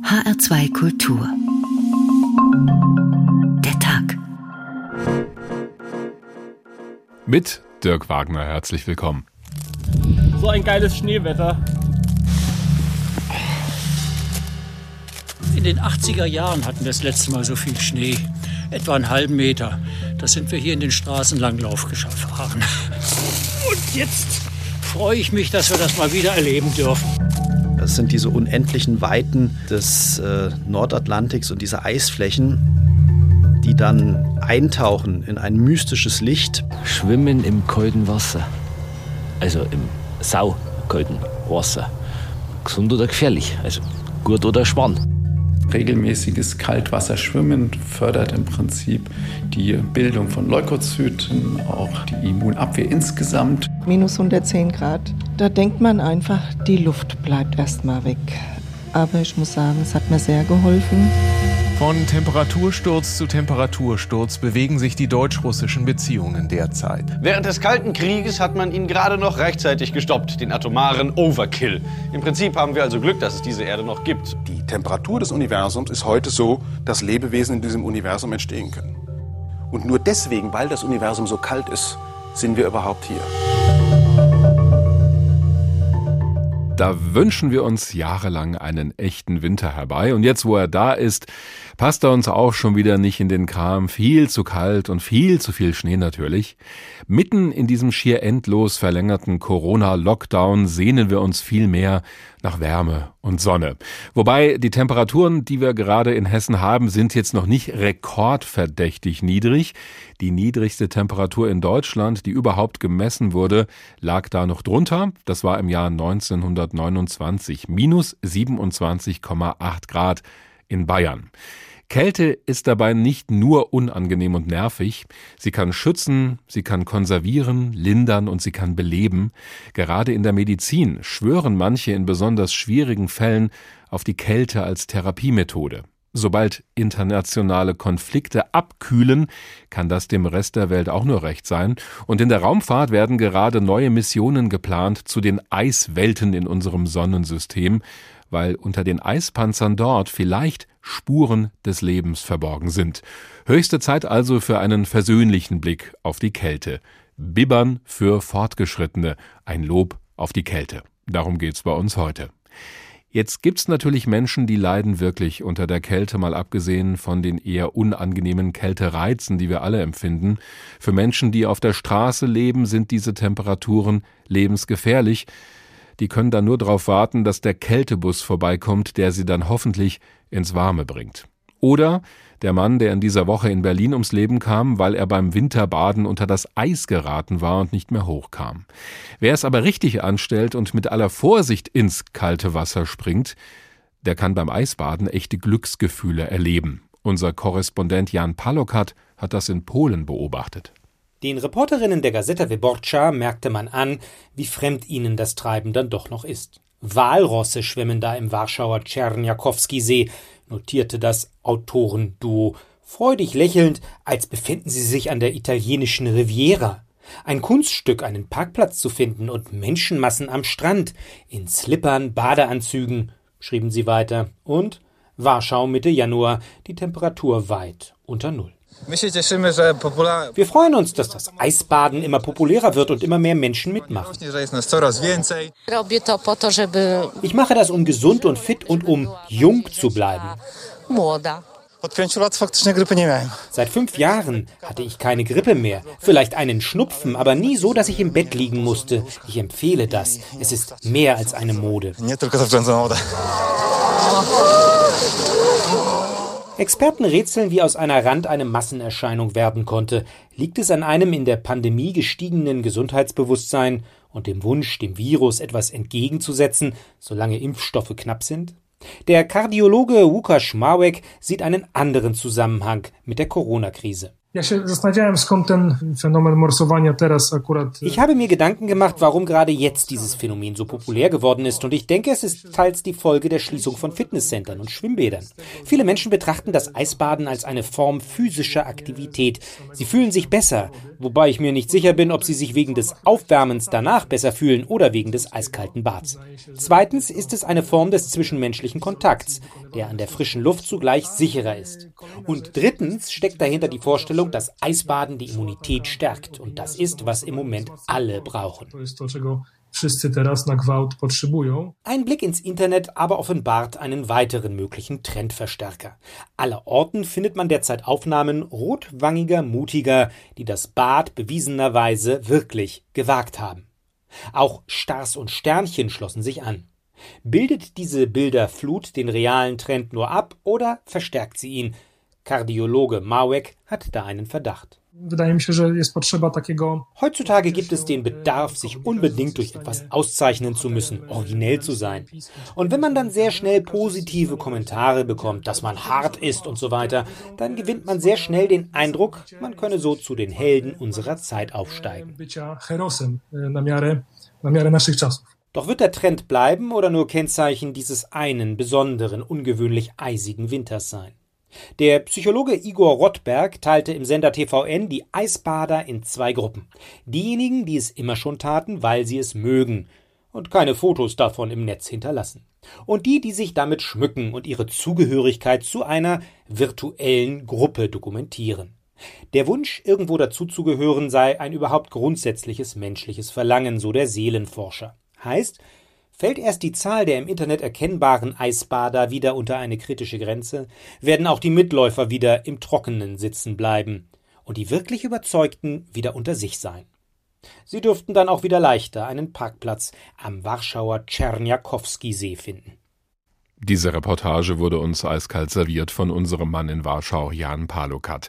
HR2 Kultur. Der Tag. Mit Dirk Wagner herzlich willkommen. So ein geiles Schneewetter. In den 80er Jahren hatten wir das letzte Mal so viel Schnee. Etwa einen halben Meter. Das sind wir hier in den Straßenlanglauf gefahren. Und jetzt freue ich mich, dass wir das mal wieder erleben dürfen. Das sind diese unendlichen Weiten des äh, Nordatlantiks und diese Eisflächen, die dann eintauchen in ein mystisches Licht. Schwimmen im kalten Wasser. Also im saukalten Wasser. Gesund oder gefährlich? Also gut oder spannend? regelmäßiges Kaltwasserschwimmen fördert im Prinzip die Bildung von Leukozyten, auch die Immunabwehr insgesamt. Minus 110 Grad. Da denkt man einfach, die Luft bleibt erstmal weg. Aber ich muss sagen, es hat mir sehr geholfen. Von Temperatursturz zu Temperatursturz bewegen sich die deutsch-russischen Beziehungen derzeit. Während des Kalten Krieges hat man ihn gerade noch rechtzeitig gestoppt, den atomaren Overkill. Im Prinzip haben wir also Glück, dass es diese Erde noch gibt. Die Temperatur des Universums ist heute so, dass Lebewesen in diesem Universum entstehen können. Und nur deswegen, weil das Universum so kalt ist, sind wir überhaupt hier. Da wünschen wir uns jahrelang einen echten Winter herbei. Und jetzt, wo er da ist, passt er uns auch schon wieder nicht in den Kram. Viel zu kalt und viel zu viel Schnee natürlich. Mitten in diesem schier endlos verlängerten Corona-Lockdown sehnen wir uns viel mehr nach Wärme und Sonne. Wobei die Temperaturen, die wir gerade in Hessen haben, sind jetzt noch nicht rekordverdächtig niedrig. Die niedrigste Temperatur in Deutschland, die überhaupt gemessen wurde, lag da noch drunter. Das war im Jahr 1929, minus 27,8 Grad in Bayern. Kälte ist dabei nicht nur unangenehm und nervig, sie kann schützen, sie kann konservieren, lindern und sie kann beleben. Gerade in der Medizin schwören manche in besonders schwierigen Fällen auf die Kälte als Therapiemethode. Sobald internationale Konflikte abkühlen, kann das dem Rest der Welt auch nur recht sein. Und in der Raumfahrt werden gerade neue Missionen geplant zu den Eiswelten in unserem Sonnensystem, weil unter den Eispanzern dort vielleicht Spuren des Lebens verborgen sind. Höchste Zeit also für einen versöhnlichen Blick auf die Kälte. Bibbern für Fortgeschrittene, ein Lob auf die Kälte. Darum geht's bei uns heute. Jetzt gibt's natürlich Menschen, die leiden wirklich unter der Kälte, mal abgesehen von den eher unangenehmen Kältereizen, die wir alle empfinden. Für Menschen, die auf der Straße leben, sind diese Temperaturen lebensgefährlich. Die können dann nur darauf warten, dass der Kältebus vorbeikommt, der sie dann hoffentlich ins Warme bringt. Oder der Mann, der in dieser Woche in Berlin ums Leben kam, weil er beim Winterbaden unter das Eis geraten war und nicht mehr hochkam. Wer es aber richtig anstellt und mit aller Vorsicht ins kalte Wasser springt, der kann beim Eisbaden echte Glücksgefühle erleben. Unser Korrespondent Jan Palokat hat das in Polen beobachtet. Den Reporterinnen der Gazeta Wyborcza merkte man an, wie fremd ihnen das Treiben dann doch noch ist. Walrosse schwimmen da im Warschauer Czerniakowski-See, notierte das Autorenduo, freudig lächelnd, als befänden sie sich an der italienischen Riviera. Ein Kunststück, einen Parkplatz zu finden und Menschenmassen am Strand, in Slippern, Badeanzügen, schrieben sie weiter. Und Warschau Mitte Januar, die Temperatur weit unter Null. Wir freuen uns, dass das Eisbaden immer populärer wird und immer mehr Menschen mitmachen. Ich mache das, um gesund und fit und um jung zu bleiben. Seit fünf Jahren hatte ich keine Grippe mehr. Vielleicht einen Schnupfen, aber nie so, dass ich im Bett liegen musste. Ich empfehle das. Es ist mehr als eine Mode. Experten rätseln, wie aus einer Rand eine Massenerscheinung werden konnte. Liegt es an einem in der Pandemie gestiegenen Gesundheitsbewusstsein und dem Wunsch, dem Virus etwas entgegenzusetzen, solange Impfstoffe knapp sind? Der Kardiologe Łukasz Małek sieht einen anderen Zusammenhang mit der Corona-Krise. Ich habe mir Gedanken gemacht, warum gerade jetzt dieses Phänomen so populär geworden ist und ich denke, es ist teils die Folge der Schließung von Fitnesscentern und Schwimmbädern. Viele Menschen betrachten das Eisbaden als eine Form physischer Aktivität. Sie fühlen sich besser, wobei ich mir nicht sicher bin, ob sie sich wegen des Aufwärmens danach besser fühlen oder wegen des eiskalten Bads. Zweitens ist es eine Form des zwischenmenschlichen Kontakts, der an der frischen Luft zugleich sicherer ist. Und drittens steckt dahinter die Vorstellung, dass Eisbaden die Immunität stärkt. Und das ist, was im Moment alle brauchen. Ein Blick ins Internet aber offenbart einen weiteren möglichen Trendverstärker. Allerorten findet man derzeit Aufnahmen rotwangiger Mutiger, die das Bad bewiesenerweise wirklich gewagt haben. Auch Stars und Sternchen schlossen sich an. Bildet diese Bilderflut den realen Trend nur ab oder verstärkt sie ihn? Kardiologe Mawek hat da einen Verdacht. Heutzutage gibt es den Bedarf, sich unbedingt durch etwas auszeichnen zu müssen, originell zu sein. Und wenn man dann sehr schnell positive Kommentare bekommt, dass man hart ist und so weiter, dann gewinnt man sehr schnell den Eindruck, man könne so zu den Helden unserer Zeit aufsteigen. Doch wird der Trend bleiben oder nur Kennzeichen dieses einen besonderen, ungewöhnlich eisigen Winters sein? Der Psychologe Igor Rottberg teilte im Sender TVN die Eisbader in zwei Gruppen. Diejenigen, die es immer schon taten, weil sie es mögen und keine Fotos davon im Netz hinterlassen. Und die, die sich damit schmücken und ihre Zugehörigkeit zu einer virtuellen Gruppe dokumentieren. Der Wunsch, irgendwo dazuzugehören, sei ein überhaupt grundsätzliches menschliches Verlangen, so der Seelenforscher. Heißt, Fällt erst die Zahl der im Internet erkennbaren Eisbader wieder unter eine kritische Grenze, werden auch die Mitläufer wieder im Trockenen sitzen bleiben und die wirklich Überzeugten wieder unter sich sein. Sie dürften dann auch wieder leichter einen Parkplatz am Warschauer Tscherniakowski-See finden. Diese Reportage wurde uns eiskalt serviert von unserem Mann in Warschau, Jan Palokat.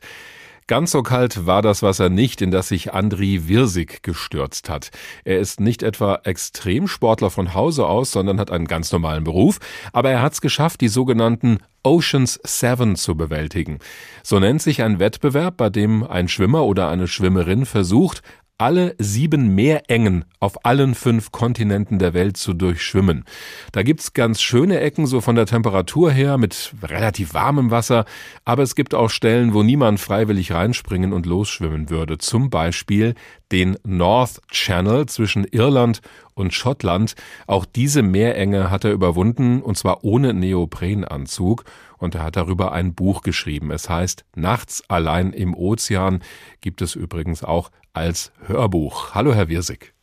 Ganz so kalt war das Wasser nicht, in das sich Andri Wirsig gestürzt hat. Er ist nicht etwa Extremsportler von Hause aus, sondern hat einen ganz normalen Beruf, aber er hat es geschafft, die sogenannten Oceans Seven zu bewältigen. So nennt sich ein Wettbewerb, bei dem ein Schwimmer oder eine Schwimmerin versucht, alle sieben Meerengen auf allen fünf Kontinenten der Welt zu durchschwimmen. Da gibt's ganz schöne Ecken, so von der Temperatur her, mit relativ warmem Wasser, aber es gibt auch Stellen, wo niemand freiwillig reinspringen und losschwimmen würde. Zum Beispiel den North Channel zwischen Irland und Schottland. Auch diese Meerenge hat er überwunden, und zwar ohne Neoprenanzug und er hat darüber ein Buch geschrieben. Es heißt Nachts allein im Ozean, gibt es übrigens auch als Hörbuch. Hallo, Herr Wirsig.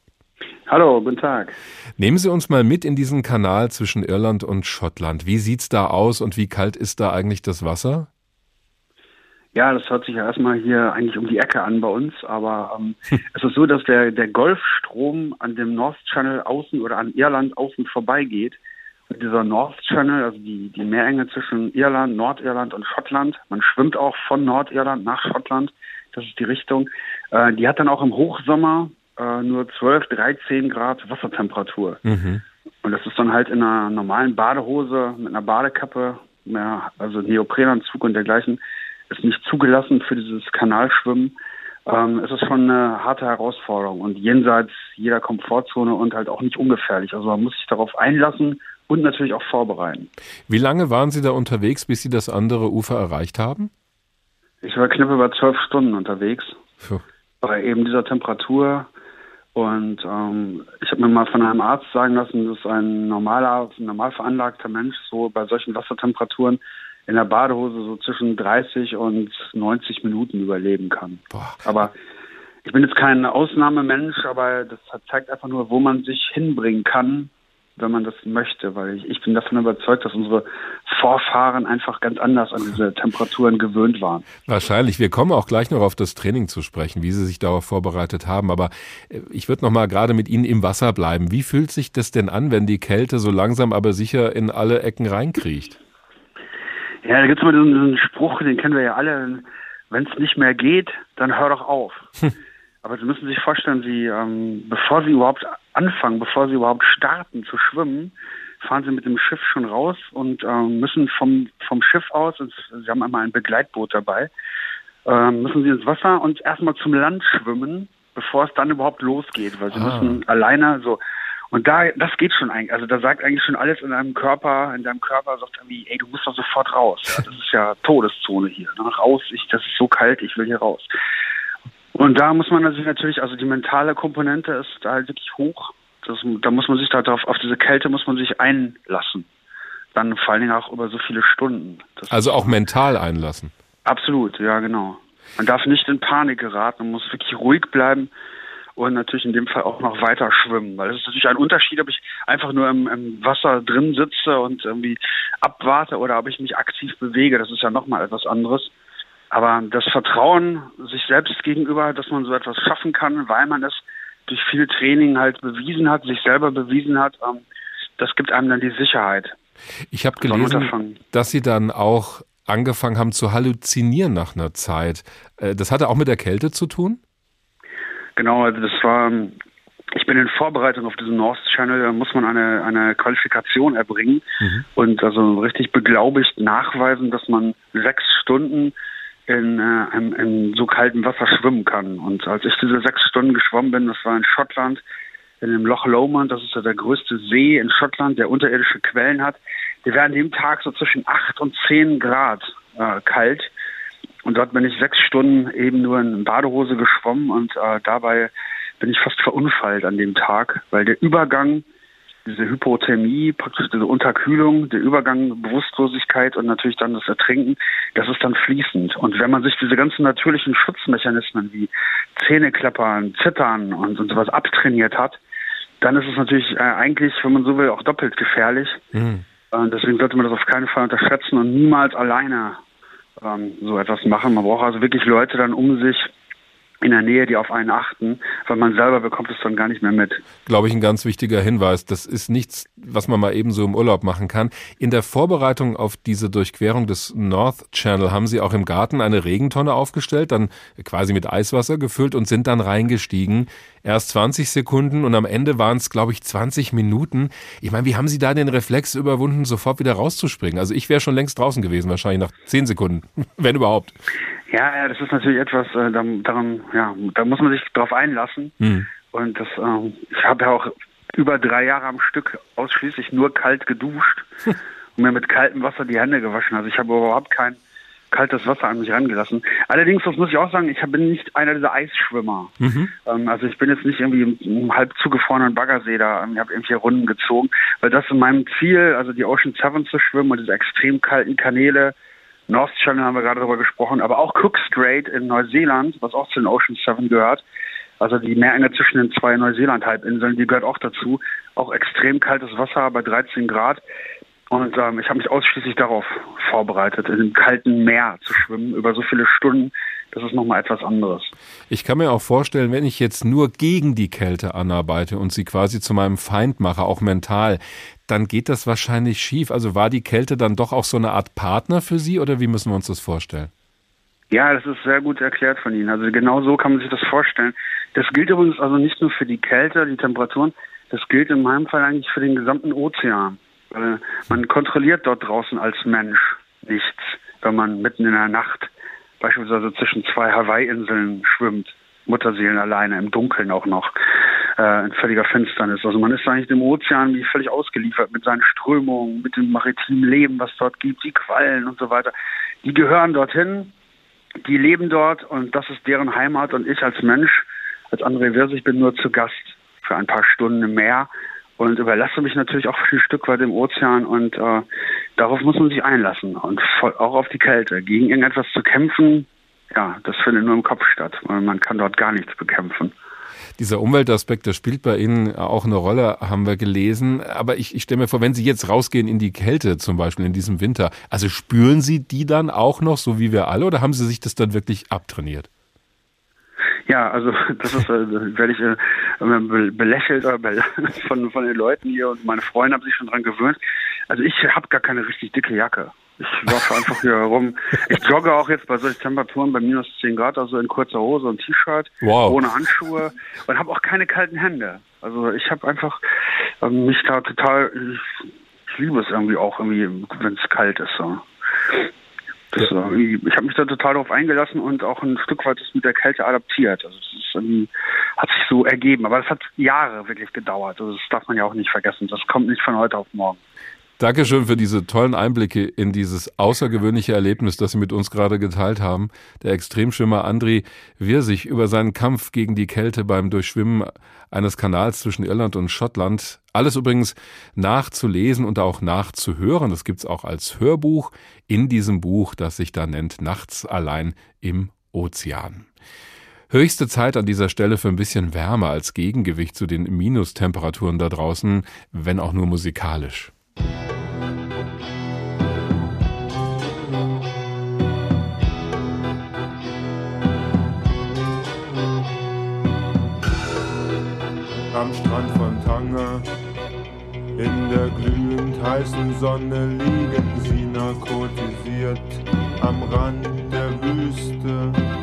Hallo, guten Tag. Nehmen Sie uns mal mit in diesen Kanal zwischen Irland und Schottland. Wie sieht's da aus und wie kalt ist da eigentlich das Wasser? Ja, das hört sich ja erstmal hier eigentlich um die Ecke an bei uns, aber ähm, es ist so, dass der, der Golfstrom an dem North Channel außen oder an Irland außen vorbeigeht dieser North Channel, also die, die Meerenge zwischen Irland, Nordirland und Schottland. Man schwimmt auch von Nordirland nach Schottland. Das ist die Richtung. Äh, die hat dann auch im Hochsommer äh, nur 12, 13 Grad Wassertemperatur. Mhm. Und das ist dann halt in einer normalen Badehose mit einer Badekappe, mehr, also Neoprenanzug und dergleichen, ist nicht zugelassen für dieses Kanalschwimmen. Ähm, es ist schon eine harte Herausforderung und jenseits jeder Komfortzone und halt auch nicht ungefährlich. Also man muss sich darauf einlassen und natürlich auch vorbereiten. Wie lange waren Sie da unterwegs, bis Sie das andere Ufer erreicht haben? Ich war knapp über zwölf Stunden unterwegs. Puh. Bei eben dieser Temperatur. Und ähm, ich habe mir mal von einem Arzt sagen lassen, dass ein normaler, normal veranlagter Mensch so bei solchen Wassertemperaturen in der Badehose so zwischen 30 und 90 Minuten überleben kann. Boah. Aber ich bin jetzt kein Ausnahmemensch, aber das zeigt einfach nur, wo man sich hinbringen kann, wenn man das möchte, weil ich, ich bin davon überzeugt, dass unsere Vorfahren einfach ganz anders an diese Temperaturen gewöhnt waren. Wahrscheinlich. Wir kommen auch gleich noch auf das Training zu sprechen, wie Sie sich darauf vorbereitet haben. Aber äh, ich würde noch mal gerade mit Ihnen im Wasser bleiben. Wie fühlt sich das denn an, wenn die Kälte so langsam aber sicher in alle Ecken reinkriecht? Ja, da gibt es mal diesen, diesen Spruch, den kennen wir ja alle. Wenn es nicht mehr geht, dann hör doch auf. Aber Sie müssen sich vorstellen, Sie, ähm, bevor Sie überhaupt anfangen, bevor Sie überhaupt starten zu schwimmen, fahren Sie mit dem Schiff schon raus und ähm, müssen vom, vom Schiff aus, Sie haben einmal ein Begleitboot dabei, äh, müssen Sie ins Wasser und erstmal zum Land schwimmen, bevor es dann überhaupt losgeht, weil Sie ah. müssen alleine so. Und da, das geht schon eigentlich. Also da sagt eigentlich schon alles in deinem Körper, in deinem Körper sagt irgendwie, ey, du musst doch sofort raus. Ja, das ist ja Todeszone hier. Ne? Raus, ich, das ist so kalt, ich will hier raus. Und da muss man sich natürlich, also die mentale Komponente ist da halt wirklich hoch. Das, da muss man sich darauf, auf diese Kälte muss man sich einlassen. Dann vor allen Dingen auch über so viele Stunden. Das also auch mental einlassen. Absolut, ja genau. Man darf nicht in Panik geraten, man muss wirklich ruhig bleiben und natürlich in dem Fall auch noch weiter schwimmen, weil es ist natürlich ein Unterschied, ob ich einfach nur im, im, Wasser drin sitze und irgendwie abwarte oder ob ich mich aktiv bewege. Das ist ja nochmal etwas anderes. Aber das Vertrauen sich selbst gegenüber, dass man so etwas schaffen kann, weil man es durch viel Training halt bewiesen hat, sich selber bewiesen hat, ähm, das gibt einem dann die Sicherheit. Ich habe gelesen, dass Sie dann auch angefangen haben zu halluzinieren nach einer Zeit. Äh, das hatte auch mit der Kälte zu tun? Genau, also das war, ich bin in Vorbereitung auf diesen North Channel, da muss man eine, eine Qualifikation erbringen mhm. und also richtig beglaubigt nachweisen, dass man sechs Stunden in, äh, in, in so kaltem Wasser schwimmen kann. Und als ich diese sechs Stunden geschwommen bin, das war in Schottland, in dem Loch Lomond, das ist ja der größte See in Schottland, der unterirdische Quellen hat. Die werden dem Tag so zwischen acht und zehn Grad äh, kalt. Und dort bin ich sechs Stunden eben nur in Badehose geschwommen und äh, dabei bin ich fast verunfallt an dem Tag, weil der Übergang, diese Hypothermie, praktisch diese Unterkühlung, der Übergang Bewusstlosigkeit und natürlich dann das Ertrinken, das ist dann fließend. Und wenn man sich diese ganzen natürlichen Schutzmechanismen wie Zähneklappern, Zittern und, und sowas abtrainiert hat, dann ist es natürlich äh, eigentlich, wenn man so will, auch doppelt gefährlich. Mhm. Äh, deswegen sollte man das auf keinen Fall unterschätzen und niemals alleine ähm, so etwas machen. Man braucht also wirklich Leute dann um sich, in der Nähe, die auf einen achten, weil man selber bekommt es dann gar nicht mehr mit. Glaube ich, ein ganz wichtiger Hinweis. Das ist nichts, was man mal eben so im Urlaub machen kann. In der Vorbereitung auf diese Durchquerung des North Channel haben Sie auch im Garten eine Regentonne aufgestellt, dann quasi mit Eiswasser gefüllt und sind dann reingestiegen. Erst 20 Sekunden und am Ende waren es, glaube ich, 20 Minuten. Ich meine, wie haben Sie da den Reflex überwunden, sofort wieder rauszuspringen? Also ich wäre schon längst draußen gewesen, wahrscheinlich nach 10 Sekunden, wenn überhaupt. Ja, ja, das ist natürlich etwas, äh, da, daran, ja, da muss man sich drauf einlassen. Mhm. Und das, ähm, ich habe ja auch über drei Jahre am Stück ausschließlich nur kalt geduscht und mir mit kaltem Wasser die Hände gewaschen. Also ich habe überhaupt kein kaltes Wasser an mich rangelassen. Allerdings, das muss ich auch sagen, ich bin nicht einer dieser Eisschwimmer. Mhm. Ähm, also ich bin jetzt nicht irgendwie im, halb zugefrorenen Baggersee da, ich habe irgendwie Runden gezogen, weil das in meinem Ziel, also die Ocean Seven zu schwimmen und diese extrem kalten Kanäle, North Channel haben wir gerade darüber gesprochen, aber auch Cook Strait in Neuseeland, was auch zu den Ocean Seven gehört. Also die Meerenge zwischen den zwei Neuseeland-Halbinseln, die gehört auch dazu. Auch extrem kaltes Wasser bei 13 Grad. Und ähm, ich habe mich ausschließlich darauf vorbereitet, in dem kalten Meer zu schwimmen über so viele Stunden. Das ist nochmal etwas anderes. Ich kann mir auch vorstellen, wenn ich jetzt nur gegen die Kälte anarbeite und sie quasi zu meinem Feind mache, auch mental, dann geht das wahrscheinlich schief. Also war die Kälte dann doch auch so eine Art Partner für Sie oder wie müssen wir uns das vorstellen? Ja, das ist sehr gut erklärt von Ihnen. Also genau so kann man sich das vorstellen. Das gilt übrigens also nicht nur für die Kälte, die Temperaturen, das gilt in meinem Fall eigentlich für den gesamten Ozean. Man kontrolliert dort draußen als Mensch nichts, wenn man mitten in der Nacht beispielsweise zwischen zwei Hawaii-Inseln schwimmt, Mutterseelen alleine, im Dunkeln auch noch äh, in völliger Finsternis. Also man ist eigentlich dem Ozean wie völlig ausgeliefert mit seinen Strömungen, mit dem maritimen Leben, was dort gibt, die Quallen und so weiter. Die gehören dorthin, die leben dort und das ist deren Heimat und ich als Mensch, als André Wirs, ich bin nur zu Gast für ein paar Stunden im Meer und überlasse mich natürlich auch ein Stück weit im Ozean und äh, darauf muss man sich einlassen und voll, auch auf die Kälte. Gegen irgendetwas zu kämpfen, ja, das findet nur im Kopf statt, man kann dort gar nichts bekämpfen. Dieser Umweltaspekt, der spielt bei Ihnen auch eine Rolle, haben wir gelesen. Aber ich, ich stelle mir vor, wenn Sie jetzt rausgehen in die Kälte zum Beispiel in diesem Winter, also spüren Sie die dann auch noch, so wie wir alle, oder haben Sie sich das dann wirklich abtrainiert? Ja, also das ist, äh, werde ich äh, belächelt äh, von, von den Leuten hier und meine Freunde haben sich schon dran gewöhnt. Also ich habe gar keine richtig dicke Jacke. Ich laufe einfach hier herum. Ich jogge auch jetzt bei solchen Temperaturen bei minus 10 Grad, also in kurzer Hose und T-Shirt, wow. ohne Handschuhe und habe auch keine kalten Hände. Also ich habe einfach ähm, mich da total, ich, ich, liebe es irgendwie auch, irgendwie, wenn es kalt ist. So. Das, ja. äh, ich habe mich da total darauf eingelassen und auch ein Stück weit das mit der Kälte adaptiert. Also das ist, ähm, hat sich so ergeben. Aber das hat Jahre wirklich gedauert. Also das darf man ja auch nicht vergessen. Das kommt nicht von heute auf morgen. Dankeschön für diese tollen Einblicke in dieses außergewöhnliche Erlebnis, das Sie mit uns gerade geteilt haben. Der Extremschwimmer Andri Wirsig über seinen Kampf gegen die Kälte beim Durchschwimmen eines Kanals zwischen Irland und Schottland. Alles übrigens nachzulesen und auch nachzuhören. Das gibt's auch als Hörbuch in diesem Buch, das sich da nennt Nachts allein im Ozean. Höchste Zeit an dieser Stelle für ein bisschen Wärme als Gegengewicht zu den Minustemperaturen da draußen, wenn auch nur musikalisch. Am Strand von Tanger, in der glühend heißen Sonne liegen sie narkotisiert am Rand der Wüste.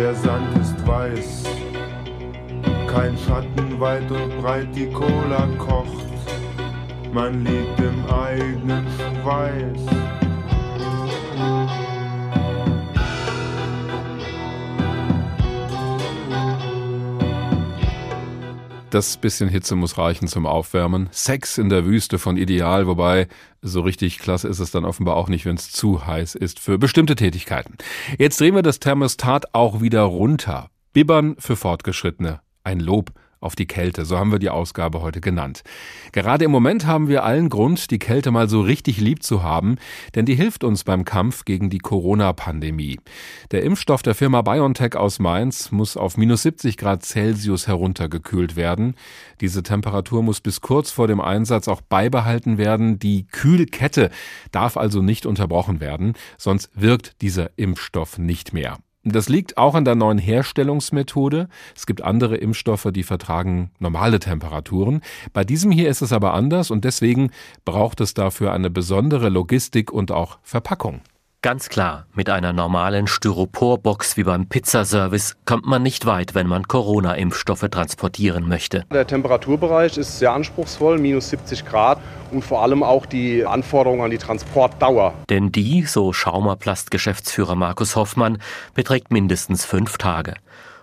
Der Sand ist weiß, kein Schatten weit und breit, die Cola kocht, man liegt im eigenen Schweiß. Das bisschen Hitze muss reichen zum Aufwärmen. Sex in der Wüste von Ideal, wobei so richtig klasse ist es dann offenbar auch nicht, wenn es zu heiß ist für bestimmte Tätigkeiten. Jetzt drehen wir das Thermostat auch wieder runter. Bibbern für Fortgeschrittene. Ein Lob auf die Kälte, so haben wir die Ausgabe heute genannt. Gerade im Moment haben wir allen Grund, die Kälte mal so richtig lieb zu haben, denn die hilft uns beim Kampf gegen die Corona-Pandemie. Der Impfstoff der Firma BioNTech aus Mainz muss auf minus 70 Grad Celsius heruntergekühlt werden. Diese Temperatur muss bis kurz vor dem Einsatz auch beibehalten werden. Die Kühlkette darf also nicht unterbrochen werden, sonst wirkt dieser Impfstoff nicht mehr. Das liegt auch an der neuen Herstellungsmethode. Es gibt andere Impfstoffe, die vertragen normale Temperaturen. Bei diesem hier ist es aber anders und deswegen braucht es dafür eine besondere Logistik und auch Verpackung. Ganz klar, mit einer normalen Styroporbox wie beim Pizzaservice kommt man nicht weit, wenn man Corona-Impfstoffe transportieren möchte. Der Temperaturbereich ist sehr anspruchsvoll, minus 70 Grad und vor allem auch die Anforderungen an die Transportdauer. Denn die, so Schaumerplast-Geschäftsführer Markus Hoffmann, beträgt mindestens fünf Tage.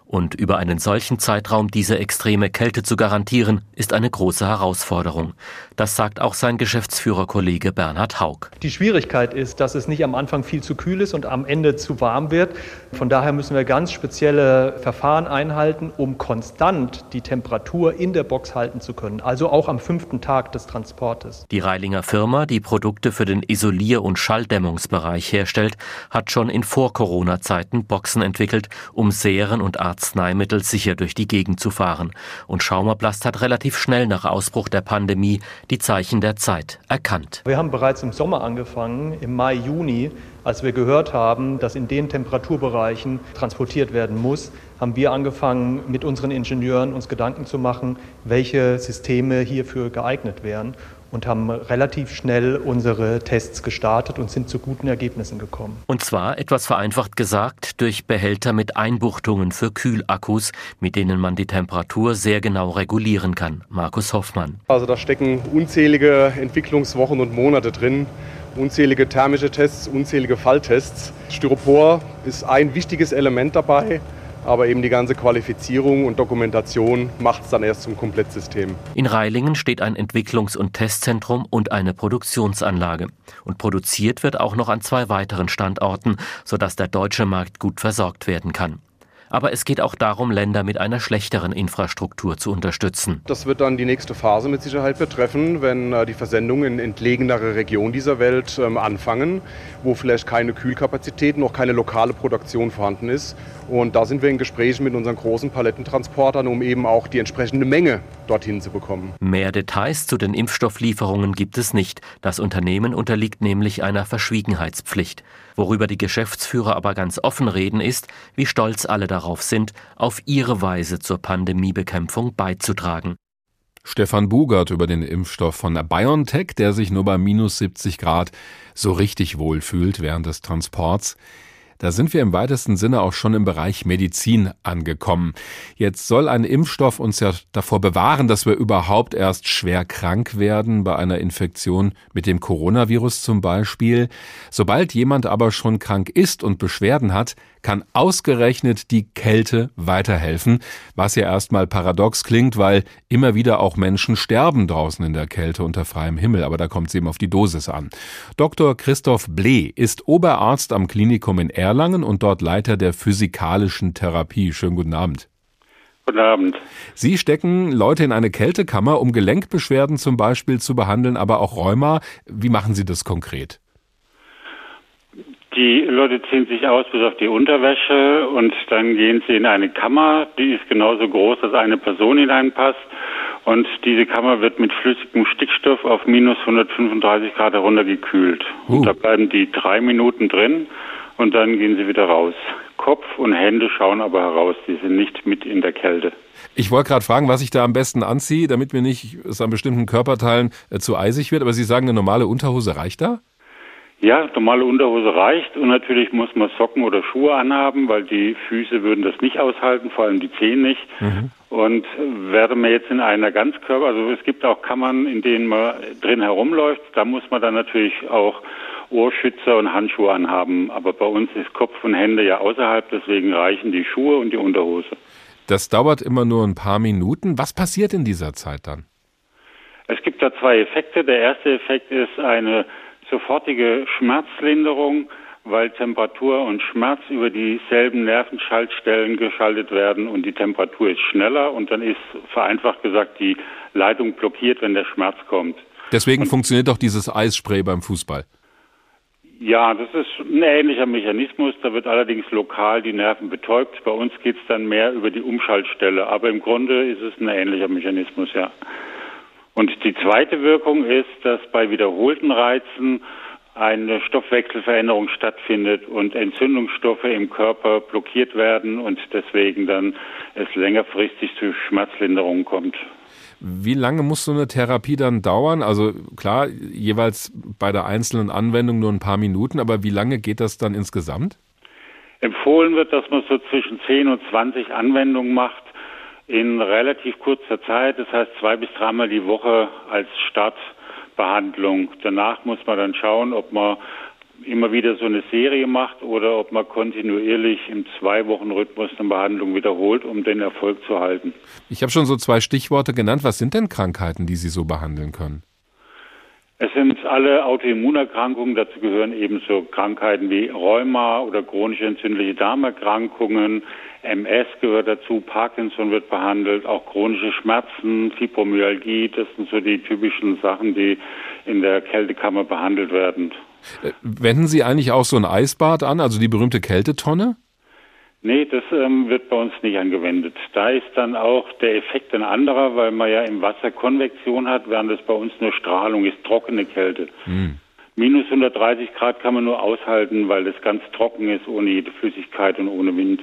Und über einen solchen Zeitraum diese extreme Kälte zu garantieren, ist eine große Herausforderung. Das sagt auch sein Geschäftsführerkollege Bernhard Haug. Die Schwierigkeit ist, dass es nicht am Anfang viel zu kühl ist und am Ende zu warm wird. Von daher müssen wir ganz spezielle Verfahren einhalten, um konstant die Temperatur in der Box halten zu können. Also auch am fünften Tag des Transportes. Die Reilinger Firma, die Produkte für den Isolier- und Schalldämmungsbereich herstellt, hat schon in Vor-Corona-Zeiten Boxen entwickelt, um Serien und Arzneimittel sicher durch die Gegend zu fahren. Und Schaumerplast hat relativ schnell nach Ausbruch der Pandemie die Zeichen der Zeit erkannt. Wir haben bereits im Sommer angefangen, im Mai, Juni, als wir gehört haben, dass in den Temperaturbereichen transportiert werden muss, haben wir angefangen, mit unseren Ingenieuren uns Gedanken zu machen, welche Systeme hierfür geeignet wären und haben relativ schnell unsere Tests gestartet und sind zu guten Ergebnissen gekommen. Und zwar, etwas vereinfacht gesagt, durch Behälter mit Einbuchtungen für Kühlakkus, mit denen man die Temperatur sehr genau regulieren kann. Markus Hoffmann. Also da stecken unzählige Entwicklungswochen und Monate drin. Unzählige thermische Tests, unzählige Falltests. Styropor ist ein wichtiges Element dabei aber eben die ganze Qualifizierung und Dokumentation macht es dann erst zum Komplettsystem. In Reilingen steht ein Entwicklungs- und Testzentrum und eine Produktionsanlage. Und produziert wird auch noch an zwei weiteren Standorten, sodass der deutsche Markt gut versorgt werden kann. Aber es geht auch darum, Länder mit einer schlechteren Infrastruktur zu unterstützen. Das wird dann die nächste Phase mit Sicherheit betreffen, wenn äh, die Versendungen in entlegenere Regionen dieser Welt ähm, anfangen, wo vielleicht keine Kühlkapazität, noch keine lokale Produktion vorhanden ist. Und da sind wir in Gesprächen mit unseren großen Palettentransportern, um eben auch die entsprechende Menge dorthin zu bekommen. Mehr Details zu den Impfstofflieferungen gibt es nicht. Das Unternehmen unterliegt nämlich einer Verschwiegenheitspflicht. Worüber die Geschäftsführer aber ganz offen reden ist, wie stolz alle darauf sind, auf ihre Weise zur Pandemiebekämpfung beizutragen. Stefan Bugert über den Impfstoff von BioNTech, der sich nur bei minus 70 Grad so richtig wohlfühlt während des Transports. Da sind wir im weitesten Sinne auch schon im Bereich Medizin angekommen. Jetzt soll ein Impfstoff uns ja davor bewahren, dass wir überhaupt erst schwer krank werden, bei einer Infektion mit dem Coronavirus zum Beispiel. Sobald jemand aber schon krank ist und Beschwerden hat, kann ausgerechnet die Kälte weiterhelfen, was ja erstmal paradox klingt, weil immer wieder auch Menschen sterben draußen in der Kälte unter freiem Himmel, aber da kommt es eben auf die Dosis an. Dr. Christoph Blee ist Oberarzt am Klinikum in Erlangen und dort Leiter der physikalischen Therapie. Schönen guten Abend. Guten Abend. Sie stecken Leute in eine Kältekammer, um Gelenkbeschwerden zum Beispiel zu behandeln, aber auch Rheuma. Wie machen Sie das konkret? Die Leute ziehen sich aus bis auf die Unterwäsche und dann gehen sie in eine Kammer, die ist genauso groß, dass eine Person hineinpasst. Und diese Kammer wird mit flüssigem Stickstoff auf minus 135 Grad heruntergekühlt. Uh. Und da bleiben die drei Minuten drin und dann gehen sie wieder raus. Kopf und Hände schauen aber heraus, die sind nicht mit in der Kälte. Ich wollte gerade fragen, was ich da am besten anziehe, damit mir nicht es an bestimmten Körperteilen äh, zu eisig wird, aber Sie sagen, eine normale Unterhose reicht da? Ja, normale Unterhose reicht und natürlich muss man Socken oder Schuhe anhaben, weil die Füße würden das nicht aushalten, vor allem die Zehen nicht. Mhm. Und wäre man jetzt in einer Ganzkörper, also es gibt auch Kammern, in denen man drin herumläuft, da muss man dann natürlich auch Ohrschützer und Handschuhe anhaben. Aber bei uns ist Kopf und Hände ja außerhalb, deswegen reichen die Schuhe und die Unterhose. Das dauert immer nur ein paar Minuten. Was passiert in dieser Zeit dann? Es gibt da zwei Effekte. Der erste Effekt ist eine sofortige Schmerzlinderung, weil Temperatur und Schmerz über dieselben Nervenschaltstellen geschaltet werden und die Temperatur ist schneller und dann ist vereinfacht gesagt die Leitung blockiert, wenn der Schmerz kommt. Deswegen und funktioniert auch dieses Eisspray beim Fußball. Ja, das ist ein ähnlicher Mechanismus. Da wird allerdings lokal die Nerven betäubt. Bei uns geht es dann mehr über die Umschaltstelle. Aber im Grunde ist es ein ähnlicher Mechanismus, ja. Und die zweite Wirkung ist, dass bei wiederholten Reizen eine Stoffwechselveränderung stattfindet und Entzündungsstoffe im Körper blockiert werden und deswegen dann es längerfristig zu Schmerzlinderungen kommt. Wie lange muss so eine Therapie dann dauern? Also klar, jeweils bei der einzelnen Anwendung nur ein paar Minuten, aber wie lange geht das dann insgesamt? Empfohlen wird, dass man so zwischen 10 und 20 Anwendungen macht in relativ kurzer Zeit, das heißt zwei bis dreimal die Woche als Startbehandlung. Danach muss man dann schauen, ob man immer wieder so eine Serie macht oder ob man kontinuierlich im Zwei-Wochen-Rhythmus eine Behandlung wiederholt, um den Erfolg zu halten. Ich habe schon so zwei Stichworte genannt. Was sind denn Krankheiten, die Sie so behandeln können? Es sind alle Autoimmunerkrankungen, dazu gehören ebenso Krankheiten wie Rheuma oder chronische entzündliche Darmerkrankungen, MS gehört dazu, Parkinson wird behandelt, auch chronische Schmerzen, Fibromyalgie, das sind so die typischen Sachen, die in der Kältekammer behandelt werden. Äh, wenden Sie eigentlich auch so ein Eisbad an, also die berühmte Kältetonne? Nee, das ähm, wird bei uns nicht angewendet. Da ist dann auch der Effekt ein anderer, weil man ja im Wasser Konvektion hat, während es bei uns nur Strahlung ist, trockene Kälte. Hm. Minus 130 Grad kann man nur aushalten, weil es ganz trocken ist, ohne jede Flüssigkeit und ohne Wind.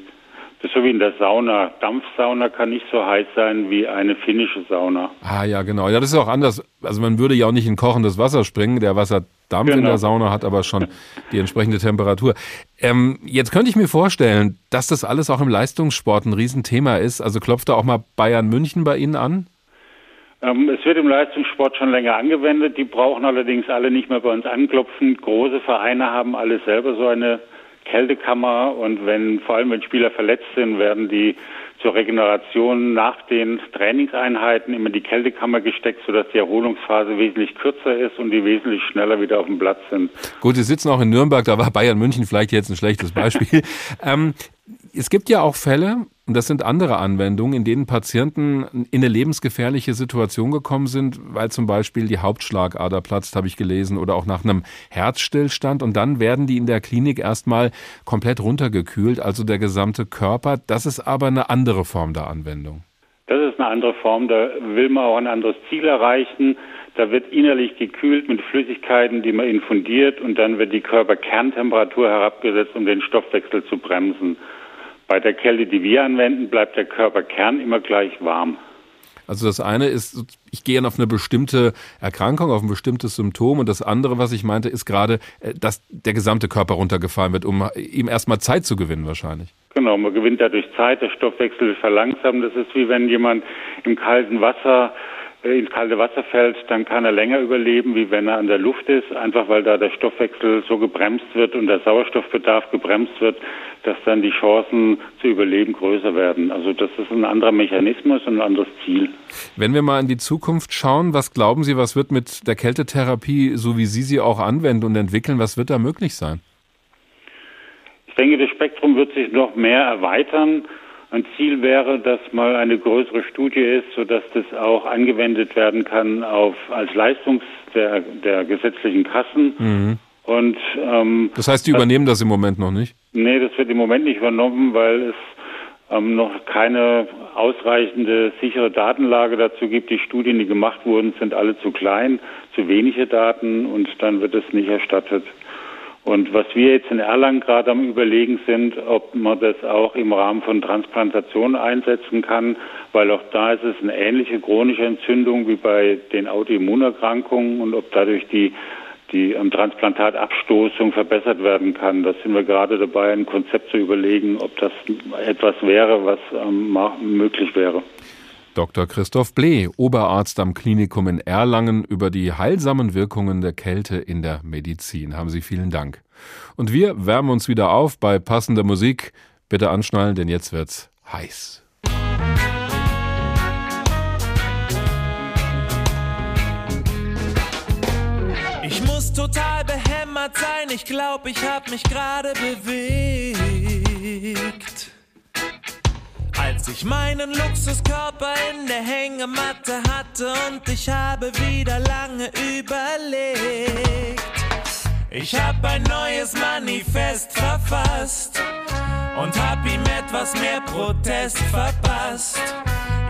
So wie in der Sauna. Dampfsauna kann nicht so heiß sein wie eine finnische Sauna. Ah ja, genau. Ja, das ist auch anders. Also man würde ja auch nicht in kochendes Wasser springen. Der Wasserdampf genau. in der genau. Sauna hat aber schon die entsprechende Temperatur. Ähm, jetzt könnte ich mir vorstellen, dass das alles auch im Leistungssport ein Riesenthema ist. Also klopft da auch mal Bayern München bei Ihnen an? Ähm, es wird im Leistungssport schon länger angewendet. Die brauchen allerdings alle nicht mehr bei uns anklopfen. Große Vereine haben alle selber so eine Kältekammer und wenn, vor allem wenn Spieler verletzt sind, werden die zur Regeneration nach den Trainingseinheiten immer in die Kältekammer gesteckt, sodass die Erholungsphase wesentlich kürzer ist und die wesentlich schneller wieder auf dem Platz sind. Gut, Sie sitzen auch in Nürnberg, da war Bayern München vielleicht jetzt ein schlechtes Beispiel. ähm, es gibt ja auch Fälle, und das sind andere Anwendungen, in denen Patienten in eine lebensgefährliche Situation gekommen sind, weil zum Beispiel die Hauptschlagader platzt, habe ich gelesen, oder auch nach einem Herzstillstand. Und dann werden die in der Klinik erstmal komplett runtergekühlt, also der gesamte Körper. Das ist aber eine andere Form der Anwendung. Das ist eine andere Form. Da will man auch ein anderes Ziel erreichen. Da wird innerlich gekühlt mit Flüssigkeiten, die man infundiert, und dann wird die Körperkerntemperatur herabgesetzt, um den Stoffwechsel zu bremsen. Bei der Kälte, die wir anwenden, bleibt der Körperkern immer gleich warm. Also das eine ist, ich gehe auf eine bestimmte Erkrankung, auf ein bestimmtes Symptom und das andere, was ich meinte, ist gerade, äh, dass der gesamte Körper runtergefallen wird, um ihm erstmal Zeit zu gewinnen wahrscheinlich. Genau, man gewinnt dadurch Zeit, der Stoffwechsel ist verlangsamt. Das ist wie wenn jemand im kalten Wasser ins kalte Wasser fällt, dann kann er länger überleben, wie wenn er an der Luft ist, einfach weil da der Stoffwechsel so gebremst wird und der Sauerstoffbedarf gebremst wird, dass dann die Chancen zu überleben größer werden. Also das ist ein anderer Mechanismus und ein anderes Ziel. Wenn wir mal in die Zukunft schauen, was glauben Sie, was wird mit der Kältetherapie, so wie Sie sie auch anwenden und entwickeln, was wird da möglich sein? Ich denke, das Spektrum wird sich noch mehr erweitern. Ein Ziel wäre, dass mal eine größere Studie ist, sodass das auch angewendet werden kann auf als Leistungs der, der gesetzlichen Kassen. Mhm. Und ähm, Das heißt, die übernehmen das im Moment noch nicht? Nee, das wird im Moment nicht übernommen, weil es ähm, noch keine ausreichende sichere Datenlage dazu gibt. Die Studien, die gemacht wurden, sind alle zu klein, zu wenige Daten und dann wird es nicht erstattet. Und was wir jetzt in Erlangen gerade am Überlegen sind, ob man das auch im Rahmen von Transplantation einsetzen kann, weil auch da ist es eine ähnliche chronische Entzündung wie bei den Autoimmunerkrankungen und ob dadurch die die am Transplantatabstoßung verbessert werden kann. Da sind wir gerade dabei, ein Konzept zu überlegen, ob das etwas wäre, was ähm, möglich wäre. Dr. Christoph Blee, Oberarzt am Klinikum in Erlangen, über die heilsamen Wirkungen der Kälte in der Medizin. Haben Sie vielen Dank. Und wir wärmen uns wieder auf bei passender Musik. Bitte anschnallen, denn jetzt wird's heiß. Ich muss total behämmert sein, ich glaub, ich hab mich gerade bewegt. Als ich meinen Luxuskörper in der Hängematte hatte und ich habe wieder lange überlegt. Ich hab ein neues Manifest verfasst und hab ihm etwas mehr Protest verpasst.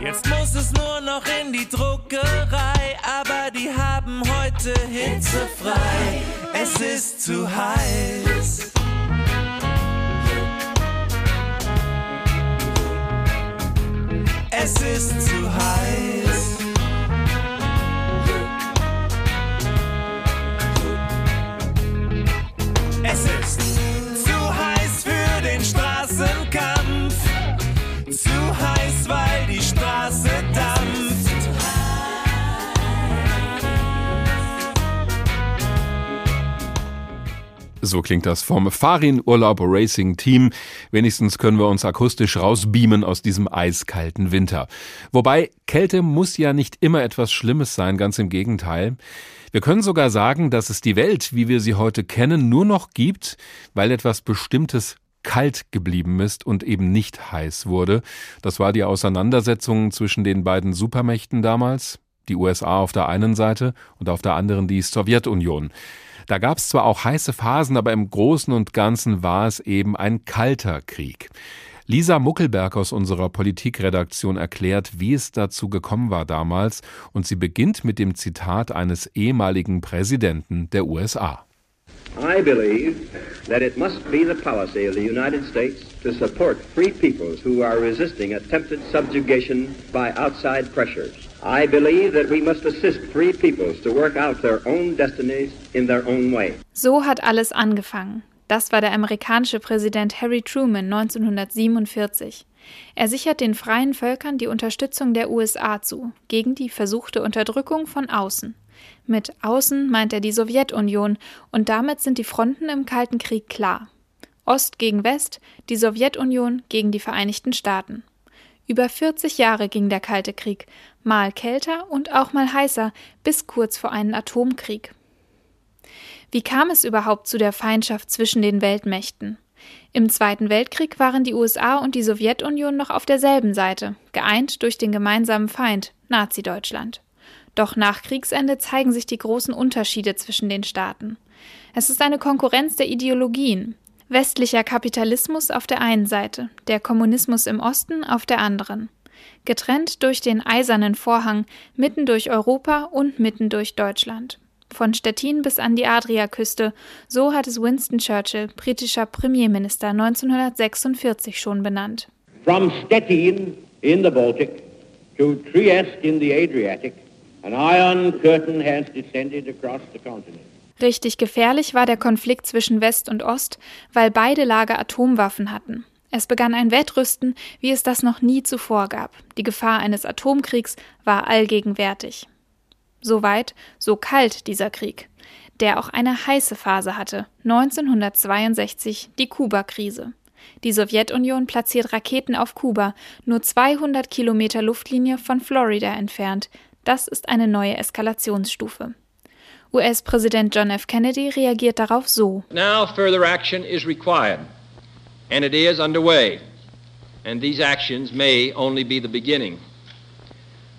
Jetzt muss es nur noch in die Druckerei, aber die haben heute hitzefrei. Es ist zu heiß. Es ist zu So klingt das vom Farin Urlaub Racing Team. Wenigstens können wir uns akustisch rausbeamen aus diesem eiskalten Winter. Wobei Kälte muss ja nicht immer etwas Schlimmes sein, ganz im Gegenteil. Wir können sogar sagen, dass es die Welt, wie wir sie heute kennen, nur noch gibt, weil etwas Bestimmtes kalt geblieben ist und eben nicht heiß wurde. Das war die Auseinandersetzung zwischen den beiden Supermächten damals, die USA auf der einen Seite und auf der anderen die Sowjetunion. Da gab es zwar auch heiße Phasen, aber im Großen und Ganzen war es eben ein kalter Krieg. Lisa Muckelberg aus unserer Politikredaktion erklärt, wie es dazu gekommen war damals, und sie beginnt mit dem Zitat eines ehemaligen Präsidenten der USA. I believe that it must be the policy of the United States to support free peoples who are resisting attempted subjugation by outside pressures. I believe that we must assist free peoples to work out their own destinies in their own way. So hat alles angefangen. Das war der amerikanische Präsident Harry Truman 1947. Er sichert den freien Völkern die Unterstützung der USA zu, gegen die versuchte Unterdrückung von außen. Mit außen meint er die Sowjetunion und damit sind die Fronten im Kalten Krieg klar. Ost gegen West, die Sowjetunion gegen die Vereinigten Staaten. Über 40 Jahre ging der Kalte Krieg, mal kälter und auch mal heißer, bis kurz vor einen Atomkrieg. Wie kam es überhaupt zu der Feindschaft zwischen den Weltmächten? Im Zweiten Weltkrieg waren die USA und die Sowjetunion noch auf derselben Seite, geeint durch den gemeinsamen Feind, Nazi-Deutschland. Doch nach Kriegsende zeigen sich die großen Unterschiede zwischen den Staaten. Es ist eine Konkurrenz der Ideologien. Westlicher Kapitalismus auf der einen Seite, der Kommunismus im Osten auf der anderen. Getrennt durch den eisernen Vorhang, mitten durch Europa und mitten durch Deutschland. Von Stettin bis an die Adriaküste, so hat es Winston Churchill, britischer Premierminister, 1946 schon benannt. From Stettin in the Baltic to Trieste in the Adriatic, an iron curtain has descended across the continent. Richtig gefährlich war der Konflikt zwischen West und Ost, weil beide Lager Atomwaffen hatten. Es begann ein Wettrüsten, wie es das noch nie zuvor gab. Die Gefahr eines Atomkriegs war allgegenwärtig. So weit, so kalt dieser Krieg, der auch eine heiße Phase hatte. 1962 die Kuba-Krise. Die Sowjetunion platziert Raketen auf Kuba, nur 200 Kilometer Luftlinie von Florida entfernt. Das ist eine neue Eskalationsstufe. US-Präsident John F. Kennedy reagiert darauf so. Now further action is required. And it is underway. And these actions may only be the beginning.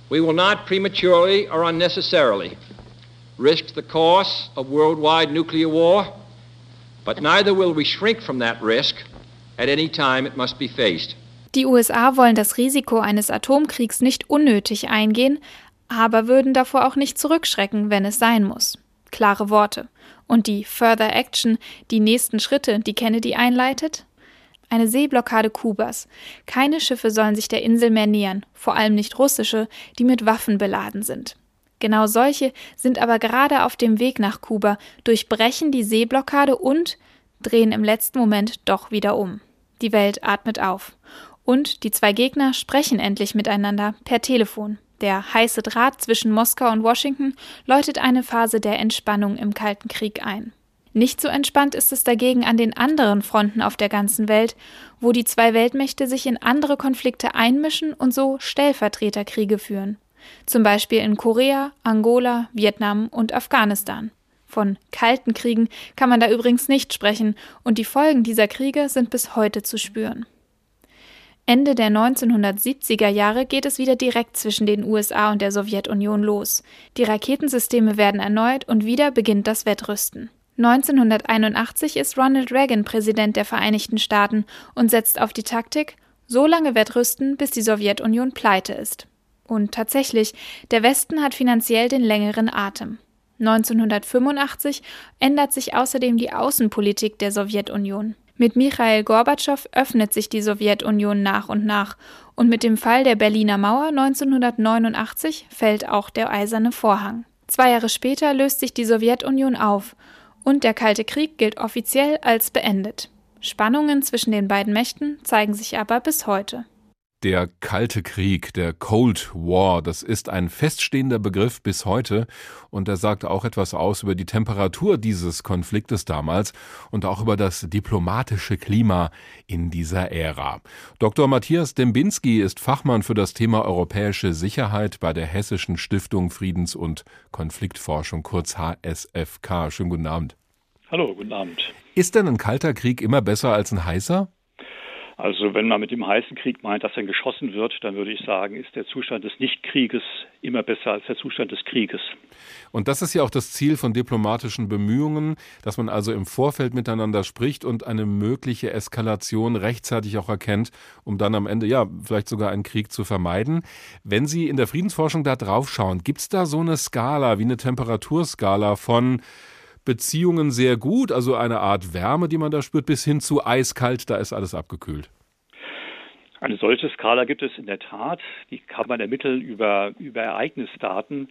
We will not prematurely or unnecessarily risk the course of worldwide nuclear war, but neither will we shrink from that risk at any time it must be faced. Die USA wollen das Risiko eines Atomkriegs nicht unnötig eingehen, aber würden davor auch nicht zurückschrecken, wenn es sein muss. Klare Worte. Und die Further Action, die nächsten Schritte, die Kennedy einleitet? Eine Seeblockade Kubas. Keine Schiffe sollen sich der Insel mehr nähern, vor allem nicht russische, die mit Waffen beladen sind. Genau solche sind aber gerade auf dem Weg nach Kuba, durchbrechen die Seeblockade und drehen im letzten Moment doch wieder um. Die Welt atmet auf. Und die zwei Gegner sprechen endlich miteinander per Telefon. Der heiße Draht zwischen Moskau und Washington läutet eine Phase der Entspannung im Kalten Krieg ein. Nicht so entspannt ist es dagegen an den anderen Fronten auf der ganzen Welt, wo die zwei Weltmächte sich in andere Konflikte einmischen und so Stellvertreterkriege führen. Zum Beispiel in Korea, Angola, Vietnam und Afghanistan. Von kalten Kriegen kann man da übrigens nicht sprechen, und die Folgen dieser Kriege sind bis heute zu spüren. Ende der 1970er Jahre geht es wieder direkt zwischen den USA und der Sowjetunion los. Die Raketensysteme werden erneut und wieder beginnt das Wettrüsten. 1981 ist Ronald Reagan Präsident der Vereinigten Staaten und setzt auf die Taktik, so lange wettrüsten, bis die Sowjetunion pleite ist. Und tatsächlich, der Westen hat finanziell den längeren Atem. 1985 ändert sich außerdem die Außenpolitik der Sowjetunion. Mit Michail Gorbatschow öffnet sich die Sowjetunion nach und nach, und mit dem Fall der Berliner Mauer 1989 fällt auch der eiserne Vorhang. Zwei Jahre später löst sich die Sowjetunion auf und der Kalte Krieg gilt offiziell als beendet. Spannungen zwischen den beiden Mächten zeigen sich aber bis heute. Der Kalte Krieg, der Cold War, das ist ein feststehender Begriff bis heute und er sagt auch etwas aus über die Temperatur dieses Konfliktes damals und auch über das diplomatische Klima in dieser Ära. Dr. Matthias Dembinski ist Fachmann für das Thema europäische Sicherheit bei der Hessischen Stiftung Friedens- und Konfliktforschung, kurz HSFK. Schönen guten Abend. Hallo, guten Abend. Ist denn ein kalter Krieg immer besser als ein heißer? Also wenn man mit dem heißen Krieg meint, dass dann geschossen wird, dann würde ich sagen, ist der Zustand des Nichtkrieges immer besser als der Zustand des Krieges. Und das ist ja auch das Ziel von diplomatischen Bemühungen, dass man also im Vorfeld miteinander spricht und eine mögliche Eskalation rechtzeitig auch erkennt, um dann am Ende ja vielleicht sogar einen Krieg zu vermeiden. Wenn Sie in der Friedensforschung da drauf schauen, gibt es da so eine Skala wie eine Temperaturskala von Beziehungen sehr gut, also eine Art Wärme, die man da spürt, bis hin zu eiskalt, da ist alles abgekühlt. Eine solche Skala gibt es in der Tat. Die kann man ermitteln über, über Ereignisdaten.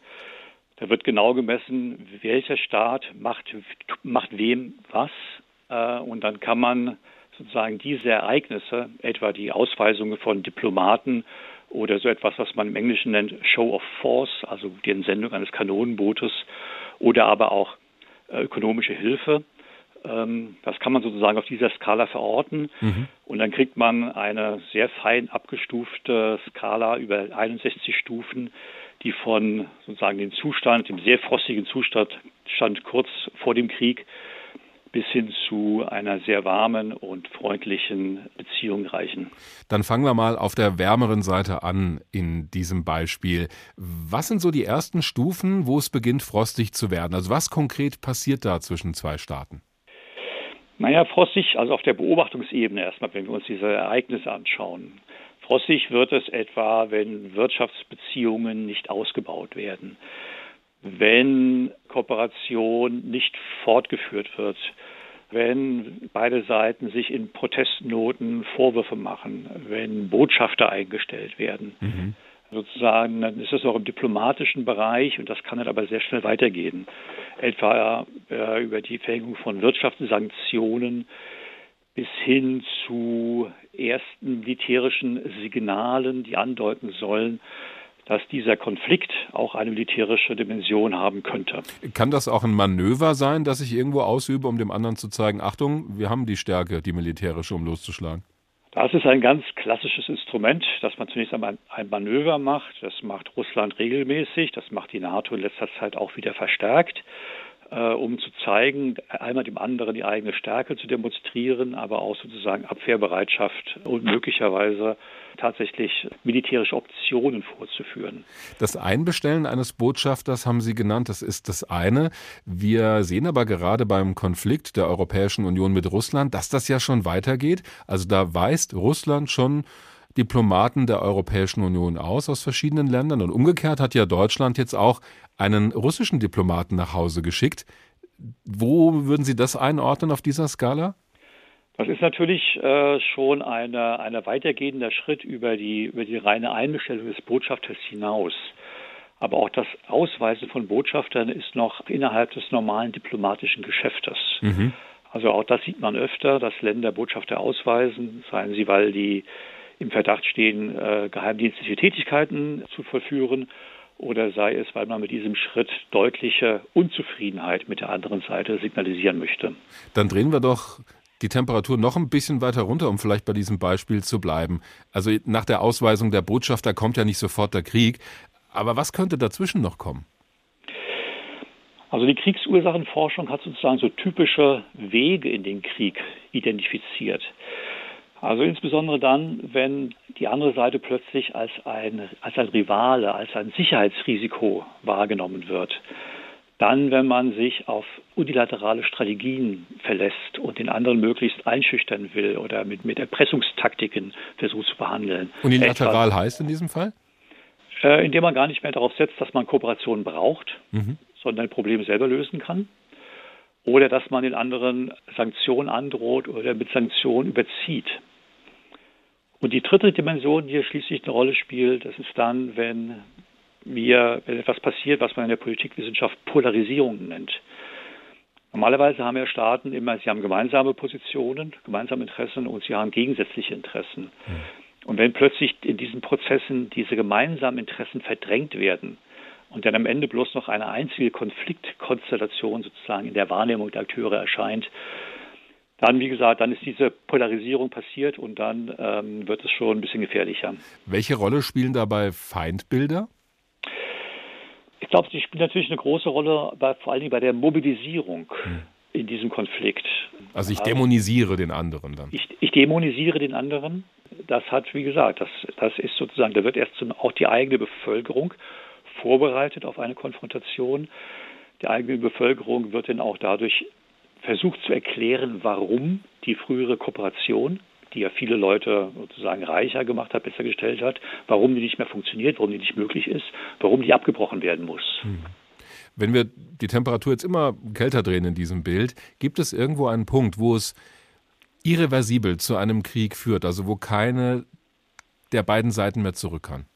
Da wird genau gemessen, welcher Staat macht, macht wem was. Äh, und dann kann man sozusagen diese Ereignisse, etwa die Ausweisungen von Diplomaten oder so etwas, was man im Englischen nennt Show of Force, also die Entsendung eines Kanonenbootes oder aber auch ökonomische Hilfe. Ähm, das kann man sozusagen auf dieser Skala verorten. Mhm. Und dann kriegt man eine sehr fein abgestufte Skala über 61 Stufen, die von sozusagen dem Zustand, dem sehr frostigen Zustand stand kurz vor dem Krieg bis hin zu einer sehr warmen und freundlichen Beziehung reichen. Dann fangen wir mal auf der wärmeren Seite an in diesem Beispiel. Was sind so die ersten Stufen, wo es beginnt, frostig zu werden? Also was konkret passiert da zwischen zwei Staaten? Naja, frostig, also auf der Beobachtungsebene erstmal, wenn wir uns diese Ereignisse anschauen. Frostig wird es etwa, wenn Wirtschaftsbeziehungen nicht ausgebaut werden wenn Kooperation nicht fortgeführt wird, wenn beide Seiten sich in Protestnoten Vorwürfe machen, wenn Botschafter eingestellt werden. Mhm. Sozusagen, dann ist es auch im diplomatischen Bereich und das kann dann aber sehr schnell weitergehen. Etwa äh, über die Verhängung von Wirtschaftssanktionen bis hin zu ersten militärischen Signalen, die andeuten sollen, dass dieser Konflikt auch eine militärische Dimension haben könnte. Kann das auch ein Manöver sein, das ich irgendwo ausübe, um dem anderen zu zeigen, Achtung, wir haben die Stärke, die militärische, um loszuschlagen? Das ist ein ganz klassisches Instrument, dass man zunächst einmal ein Manöver macht. Das macht Russland regelmäßig, das macht die NATO in letzter Zeit auch wieder verstärkt um zu zeigen, einmal dem anderen die eigene Stärke zu demonstrieren, aber auch sozusagen Abwehrbereitschaft und möglicherweise tatsächlich militärische Optionen vorzuführen. Das Einbestellen eines Botschafters haben Sie genannt, das ist das eine. Wir sehen aber gerade beim Konflikt der Europäischen Union mit Russland, dass das ja schon weitergeht. Also da weist Russland schon Diplomaten der Europäischen Union aus aus verschiedenen Ländern und umgekehrt hat ja Deutschland jetzt auch einen russischen Diplomaten nach Hause geschickt. Wo würden Sie das einordnen auf dieser Skala? Das ist natürlich äh, schon ein eine weitergehender Schritt über die, über die reine Einbestellung des Botschafters hinaus. Aber auch das Ausweisen von Botschaftern ist noch innerhalb des normalen diplomatischen Geschäftes. Mhm. Also auch das sieht man öfter, dass Länder Botschafter ausweisen, seien sie, weil die im Verdacht stehen, äh, geheimdienstliche Tätigkeiten zu vollführen oder sei es, weil man mit diesem Schritt deutliche Unzufriedenheit mit der anderen Seite signalisieren möchte. Dann drehen wir doch die Temperatur noch ein bisschen weiter runter, um vielleicht bei diesem Beispiel zu bleiben. Also nach der Ausweisung der Botschafter kommt ja nicht sofort der Krieg. Aber was könnte dazwischen noch kommen? Also die Kriegsursachenforschung hat sozusagen so typische Wege in den Krieg identifiziert. Also insbesondere dann, wenn die andere Seite plötzlich als ein, als ein Rivale, als ein Sicherheitsrisiko wahrgenommen wird. Dann, wenn man sich auf unilaterale Strategien verlässt und den anderen möglichst einschüchtern will oder mit, mit Erpressungstaktiken versucht zu behandeln. Unilateral Etwas, heißt in diesem Fall? Äh, indem man gar nicht mehr darauf setzt, dass man Kooperation braucht, mhm. sondern ein Problem selber lösen kann. Oder dass man den anderen Sanktionen androht oder mit Sanktionen überzieht. Und die dritte Dimension, die hier schließlich eine Rolle spielt, das ist dann, wenn wir, wenn etwas passiert, was man in der Politikwissenschaft Polarisierung nennt. Normalerweise haben ja Staaten immer, sie haben gemeinsame Positionen, gemeinsame Interessen und sie haben gegensätzliche Interessen. Und wenn plötzlich in diesen Prozessen diese gemeinsamen Interessen verdrängt werden und dann am Ende bloß noch eine einzige Konfliktkonstellation sozusagen in der Wahrnehmung der Akteure erscheint, dann, wie gesagt, dann ist diese Polarisierung passiert und dann ähm, wird es schon ein bisschen gefährlicher. Welche Rolle spielen dabei Feindbilder? Ich glaube, sie spielen natürlich eine große Rolle, bei, vor allen Dingen bei der Mobilisierung hm. in diesem Konflikt. Also ich dämonisiere also, den anderen dann. Ich, ich, dämonisiere den anderen. Das hat, wie gesagt, das, das ist sozusagen, da wird erst auch die eigene Bevölkerung vorbereitet auf eine Konfrontation. Die eigene Bevölkerung wird dann auch dadurch versucht zu erklären, warum die frühere Kooperation, die ja viele Leute sozusagen reicher gemacht hat, besser gestellt hat, warum die nicht mehr funktioniert, warum die nicht möglich ist, warum die abgebrochen werden muss. Hm. Wenn wir die Temperatur jetzt immer kälter drehen in diesem Bild, gibt es irgendwo einen Punkt, wo es irreversibel zu einem Krieg führt, also wo keine der beiden Seiten mehr zurück kann?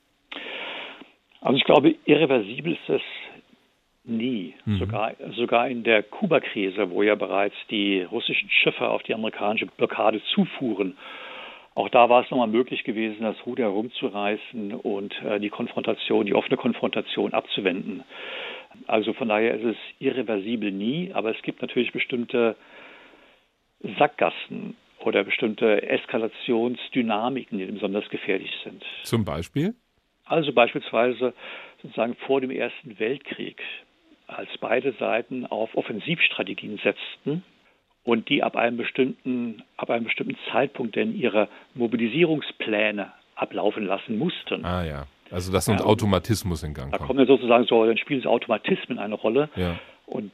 Also ich glaube, irreversibel ist es nie. Mhm. Sogar, sogar in der Kuba-Krise, wo ja bereits die russischen Schiffe auf die amerikanische Blockade zufuhren, auch da war es nochmal möglich gewesen, das Ruder herumzureißen und äh, die Konfrontation, die offene Konfrontation abzuwenden. Also von daher ist es irreversibel nie, aber es gibt natürlich bestimmte Sackgassen oder bestimmte Eskalationsdynamiken, die besonders gefährlich sind. Zum Beispiel? Also beispielsweise sozusagen vor dem Ersten Weltkrieg als beide Seiten auf Offensivstrategien setzten und die ab einem bestimmten, ab einem bestimmten Zeitpunkt denn ihre Mobilisierungspläne ablaufen lassen mussten. Ah ja. Also dass ein ja, Automatismus in Gang kommt. Da kommen ja sozusagen so, dann spielen so Automatismen eine Rolle. Ja. Und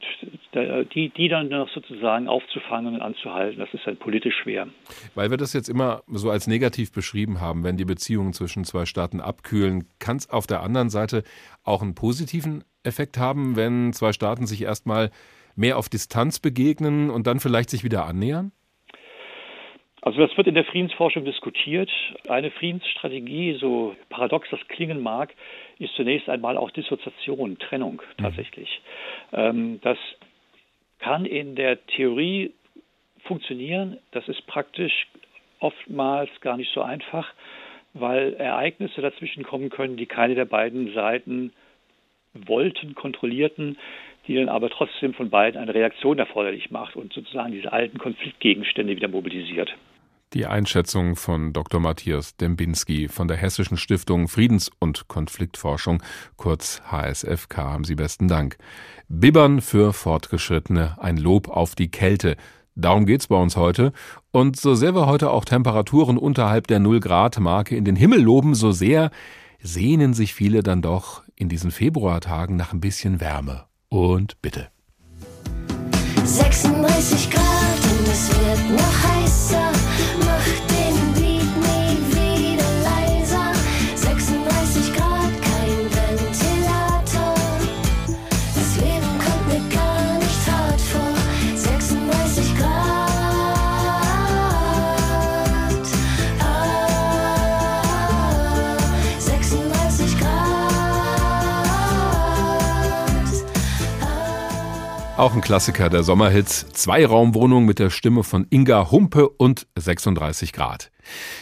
die, die dann noch sozusagen aufzufangen und anzuhalten, das ist dann politisch schwer. Weil wir das jetzt immer so als negativ beschrieben haben, wenn die Beziehungen zwischen zwei Staaten abkühlen, kann es auf der anderen Seite auch einen positiven Effekt haben, wenn zwei Staaten sich erstmal mehr auf Distanz begegnen und dann vielleicht sich wieder annähern? Also das wird in der Friedensforschung diskutiert. Eine Friedensstrategie, so paradox das klingen mag, ist zunächst einmal auch Dissoziation, Trennung mhm. tatsächlich. Mhm. das kann in der Theorie funktionieren, das ist praktisch oftmals gar nicht so einfach, weil Ereignisse dazwischen kommen können, die keine der beiden Seiten wollten, kontrollierten, die dann aber trotzdem von beiden eine Reaktion erforderlich macht und sozusagen diese alten Konfliktgegenstände wieder mobilisiert. Die Einschätzung von Dr. Matthias Dembinski von der Hessischen Stiftung Friedens- und Konfliktforschung, kurz HSFK. Haben Sie besten Dank. Bibbern für Fortgeschrittene, ein Lob auf die Kälte. Darum geht's bei uns heute. Und so sehr wir heute auch Temperaturen unterhalb der Null-Grad-Marke in den Himmel loben, so sehr sehnen sich viele dann doch in diesen Februartagen nach ein bisschen Wärme. Und bitte. 36 Grad und es wird noch Auch ein Klassiker der Sommerhits. Zweiraumwohnung mit der Stimme von Inga Humpe und 36 Grad.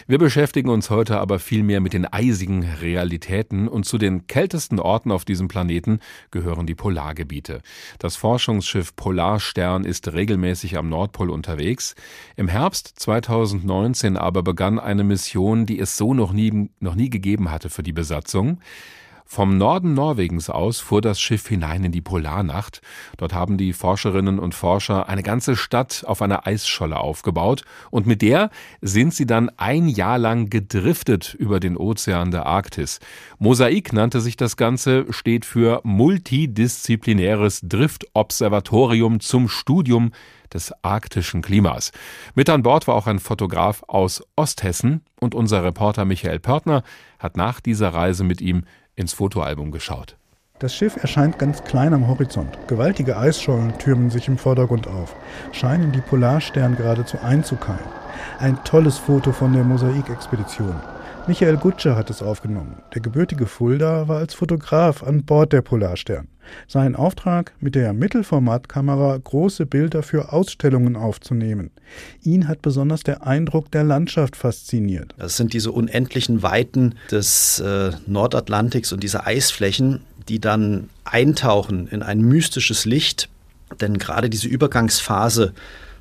Wir beschäftigen uns heute aber vielmehr mit den eisigen Realitäten und zu den kältesten Orten auf diesem Planeten gehören die Polargebiete. Das Forschungsschiff Polarstern ist regelmäßig am Nordpol unterwegs. Im Herbst 2019 aber begann eine Mission, die es so noch nie, noch nie gegeben hatte für die Besatzung. Vom Norden Norwegens aus fuhr das Schiff hinein in die Polarnacht. Dort haben die Forscherinnen und Forscher eine ganze Stadt auf einer Eisscholle aufgebaut und mit der sind sie dann ein Jahr lang gedriftet über den Ozean der Arktis. Mosaik nannte sich das Ganze, steht für multidisziplinäres Driftobservatorium zum Studium des arktischen Klimas. Mit an Bord war auch ein Fotograf aus Osthessen und unser Reporter Michael Pörtner hat nach dieser Reise mit ihm ins Fotoalbum geschaut. Das Schiff erscheint ganz klein am Horizont. Gewaltige Eisschollen türmen sich im Vordergrund auf, scheinen die Polarstern geradezu einzukeilen. Ein tolles Foto von der Mosaikexpedition. Michael Gutscher hat es aufgenommen. Der gebürtige Fulda war als Fotograf an Bord der Polarstern. Sein Auftrag, mit der Mittelformatkamera große Bilder für Ausstellungen aufzunehmen. Ihn hat besonders der Eindruck der Landschaft fasziniert. Das sind diese unendlichen Weiten des äh, Nordatlantiks und diese Eisflächen, die dann eintauchen in ein mystisches Licht. Denn gerade diese Übergangsphase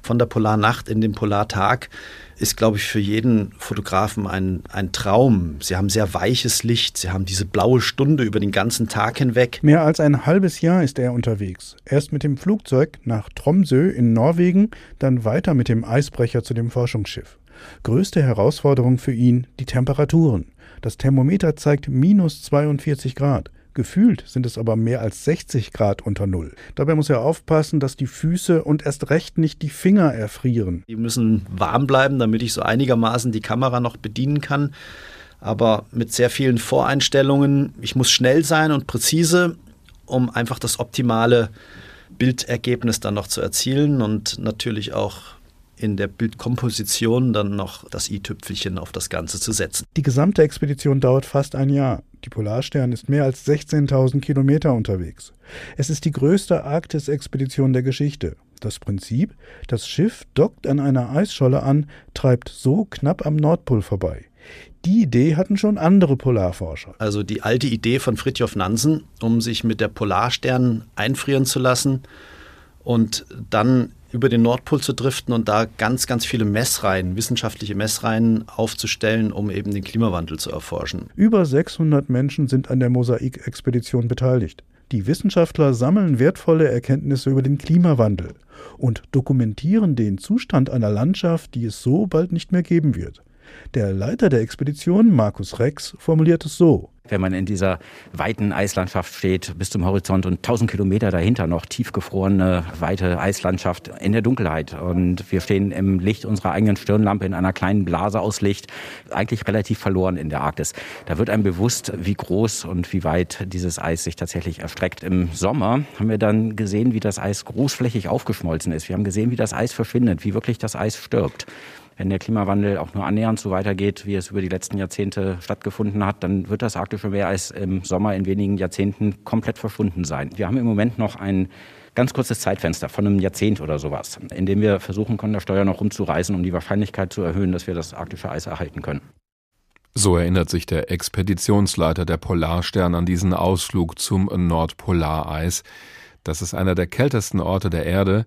von der Polarnacht in den Polartag ist, glaube ich, für jeden Fotografen ein, ein Traum. Sie haben sehr weiches Licht, sie haben diese blaue Stunde über den ganzen Tag hinweg. Mehr als ein halbes Jahr ist er unterwegs. Erst mit dem Flugzeug nach Tromsø in Norwegen, dann weiter mit dem Eisbrecher zu dem Forschungsschiff. Größte Herausforderung für ihn die Temperaturen. Das Thermometer zeigt minus 42 Grad. Gefühlt sind es aber mehr als 60 Grad unter Null. Dabei muss er aufpassen, dass die Füße und erst recht nicht die Finger erfrieren. Die müssen warm bleiben, damit ich so einigermaßen die Kamera noch bedienen kann. Aber mit sehr vielen Voreinstellungen. Ich muss schnell sein und präzise, um einfach das optimale Bildergebnis dann noch zu erzielen und natürlich auch in der Bildkomposition dann noch das i-Tüpfelchen auf das Ganze zu setzen. Die gesamte Expedition dauert fast ein Jahr. Die Polarstern ist mehr als 16.000 Kilometer unterwegs. Es ist die größte Arktis-Expedition der Geschichte. Das Prinzip, das Schiff dockt an einer Eisscholle an, treibt so knapp am Nordpol vorbei. Die Idee hatten schon andere Polarforscher. Also die alte Idee von Fridtjof Nansen, um sich mit der Polarstern einfrieren zu lassen und dann über den Nordpol zu driften und da ganz, ganz viele Messreihen, wissenschaftliche Messreihen aufzustellen, um eben den Klimawandel zu erforschen. Über 600 Menschen sind an der Mosaik-Expedition beteiligt. Die Wissenschaftler sammeln wertvolle Erkenntnisse über den Klimawandel und dokumentieren den Zustand einer Landschaft, die es so bald nicht mehr geben wird. Der Leiter der Expedition, Markus Rex, formuliert es so. Wenn man in dieser weiten Eislandschaft steht, bis zum Horizont und 1000 Kilometer dahinter noch tiefgefrorene, weite Eislandschaft in der Dunkelheit. Und wir stehen im Licht unserer eigenen Stirnlampe in einer kleinen Blase aus Licht, eigentlich relativ verloren in der Arktis. Da wird einem bewusst, wie groß und wie weit dieses Eis sich tatsächlich erstreckt. Im Sommer haben wir dann gesehen, wie das Eis großflächig aufgeschmolzen ist. Wir haben gesehen, wie das Eis verschwindet, wie wirklich das Eis stirbt. Wenn der Klimawandel auch nur annähernd so weitergeht, wie es über die letzten Jahrzehnte stattgefunden hat, dann wird das arktische Meereis im Sommer in wenigen Jahrzehnten komplett verschwunden sein. Wir haben im Moment noch ein ganz kurzes Zeitfenster von einem Jahrzehnt oder sowas, in dem wir versuchen können, das Steuer noch rumzureißen, um die Wahrscheinlichkeit zu erhöhen, dass wir das arktische Eis erhalten können. So erinnert sich der Expeditionsleiter der Polarstern an diesen Ausflug zum Nordpolareis. Das ist einer der kältesten Orte der Erde.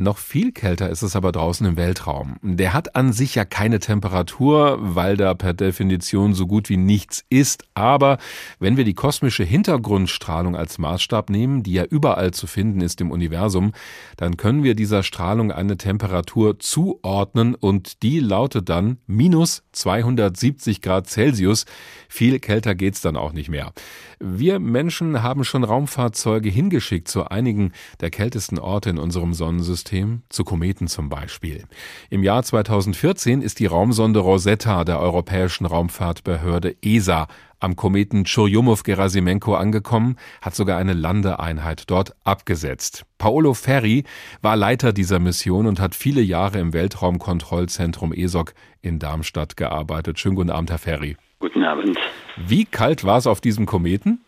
Noch viel kälter ist es aber draußen im Weltraum. Der hat an sich ja keine Temperatur, weil da per Definition so gut wie nichts ist. Aber wenn wir die kosmische Hintergrundstrahlung als Maßstab nehmen, die ja überall zu finden ist im Universum, dann können wir dieser Strahlung eine Temperatur zuordnen und die lautet dann minus 270 Grad Celsius. Viel kälter geht's dann auch nicht mehr. Wir Menschen haben schon Raumfahrzeuge hingeschickt zu einigen der kältesten Orte in unserem Sonnensystem, zu Kometen zum Beispiel. Im Jahr 2014 ist die Raumsonde Rosetta der Europäischen Raumfahrtbehörde ESA am Kometen Churyumov-Gerasimenko angekommen, hat sogar eine Landeeinheit dort abgesetzt. Paolo Ferri war Leiter dieser Mission und hat viele Jahre im Weltraumkontrollzentrum ESOC in Darmstadt gearbeitet. Schönen guten Abend, Herr Ferri. Guten Abend. Wie kalt war es auf diesem Kometen?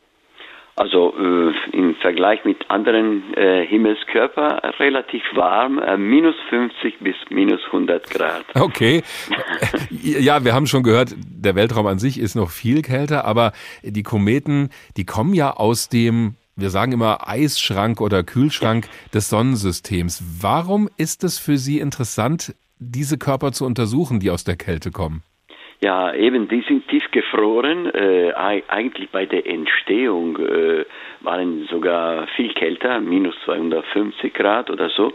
Also äh, im Vergleich mit anderen äh, Himmelskörpern relativ warm, äh, minus 50 bis minus 100 Grad. Okay. ja, wir haben schon gehört, der Weltraum an sich ist noch viel kälter, aber die Kometen, die kommen ja aus dem wir sagen immer Eisschrank oder Kühlschrank des Sonnensystems. Warum ist es für Sie interessant, diese Körper zu untersuchen, die aus der Kälte kommen? Ja, eben, die sind tiefgefroren. Äh, eigentlich bei der Entstehung äh, waren sogar viel kälter, minus 250 Grad oder so.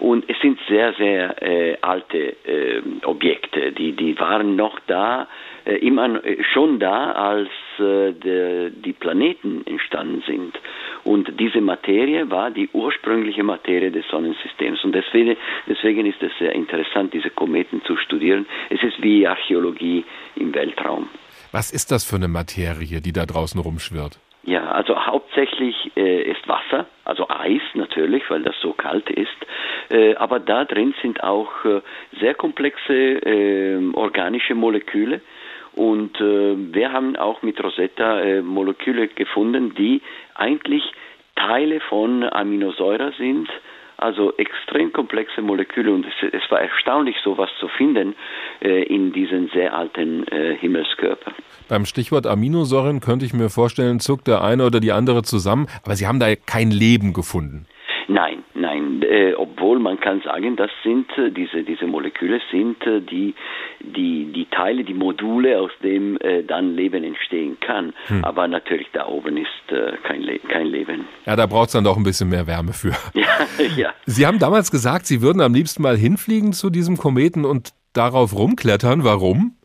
Und es sind sehr, sehr äh, alte äh, Objekte. Die, die waren noch da, immer äh, schon da, als äh, de, die Planeten entstanden sind. Und diese Materie war die ursprüngliche Materie des Sonnensystems. Und deswegen, deswegen ist es sehr interessant, diese Kometen zu studieren. Es ist wie Archäologie im Weltraum. Was ist das für eine Materie, die da draußen rumschwirrt? Ja, also hauptsächlich äh, ist Wasser, also Eis natürlich, weil das so kalt ist. Äh, aber da drin sind auch äh, sehr komplexe ähm, organische Moleküle. Und äh, wir haben auch mit Rosetta äh, Moleküle gefunden, die eigentlich Teile von Aminosäuren sind, also extrem komplexe Moleküle und es, es war erstaunlich, sowas zu finden äh, in diesen sehr alten äh, Himmelskörpern. Beim Stichwort Aminosäuren könnte ich mir vorstellen, zuckt der eine oder die andere zusammen, aber Sie haben da kein Leben gefunden. Nein, nein, äh, obwohl man kann sagen, das sind äh, diese diese Moleküle sind äh, die die die Teile, die Module, aus dem äh, dann Leben entstehen kann. Hm. Aber natürlich da oben ist äh, kein Le kein Leben. Ja, da braucht es dann doch ein bisschen mehr Wärme für. Ja, ja. Sie haben damals gesagt, Sie würden am liebsten mal hinfliegen zu diesem Kometen und darauf rumklettern. Warum?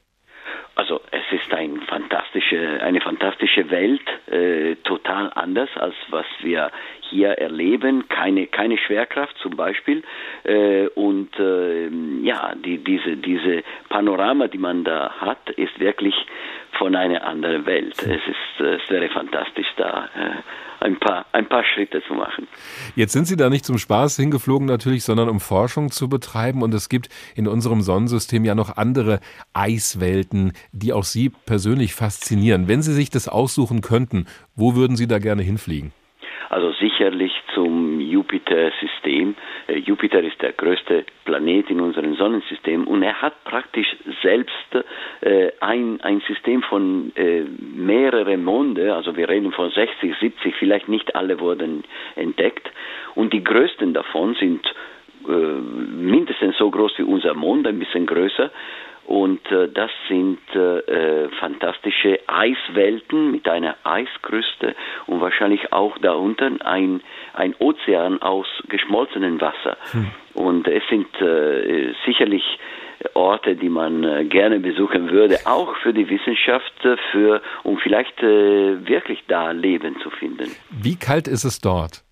Also es ist ein fantastische, eine fantastische Welt, äh, total anders als was wir hier erleben. Keine, keine Schwerkraft zum Beispiel. Äh, und äh, ja, die, diese, diese Panorama, die man da hat, ist wirklich von einer anderen Welt. Es ist, es wäre fantastisch da. Äh, ein paar, ein paar Schritte zu machen. Jetzt sind Sie da nicht zum Spaß hingeflogen natürlich, sondern um Forschung zu betreiben. Und es gibt in unserem Sonnensystem ja noch andere Eiswelten, die auch Sie persönlich faszinieren. Wenn Sie sich das aussuchen könnten, wo würden Sie da gerne hinfliegen? Also sicherlich zum Jupiter-System. Äh, Jupiter ist der größte Planet in unserem Sonnensystem und er hat praktisch selbst äh, ein, ein System von äh, mehreren Monde, also wir reden von 60, 70, vielleicht nicht alle wurden entdeckt. Und die größten davon sind mindestens so groß wie unser Mond, ein bisschen größer und äh, das sind äh, fantastische Eiswelten mit einer Eiskruste und wahrscheinlich auch da unten ein, ein Ozean aus geschmolzenem Wasser. Hm. Und es sind äh, sicherlich Orte, die man äh, gerne besuchen würde, auch für die Wissenschaft, äh, für, um vielleicht äh, wirklich da Leben zu finden. Wie kalt ist es dort?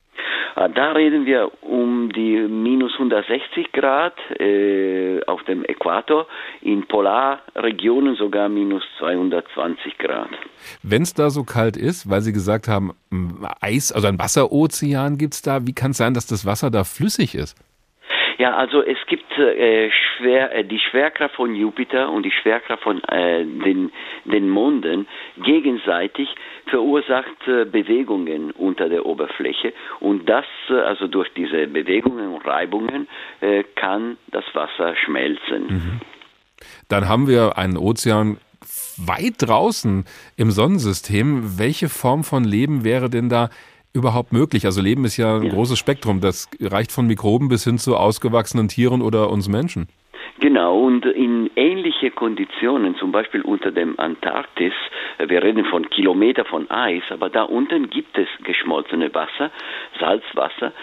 Ah, da reden wir um die minus 160 Grad äh, auf dem Äquator, in Polarregionen sogar minus 220 Grad. Wenn es da so kalt ist, weil Sie gesagt haben, Eis, also ein Wasserozean gibt es da, wie kann es sein, dass das Wasser da flüssig ist? Ja, also es gibt äh, schwer, äh, die Schwerkraft von Jupiter und die Schwerkraft von äh, den, den Monden gegenseitig verursacht äh, Bewegungen unter der Oberfläche und das, äh, also durch diese Bewegungen und Reibungen, äh, kann das Wasser schmelzen. Dann haben wir einen Ozean weit draußen im Sonnensystem. Welche Form von Leben wäre denn da überhaupt möglich? Also Leben ist ja ein großes Spektrum. Das reicht von Mikroben bis hin zu ausgewachsenen Tieren oder uns Menschen. Genau, und in ähnliche Konditionen, zum Beispiel unter dem Antarktis, wir reden von Kilometer von Eis, aber da unten gibt es geschmolzene Wasser, Salzwasser,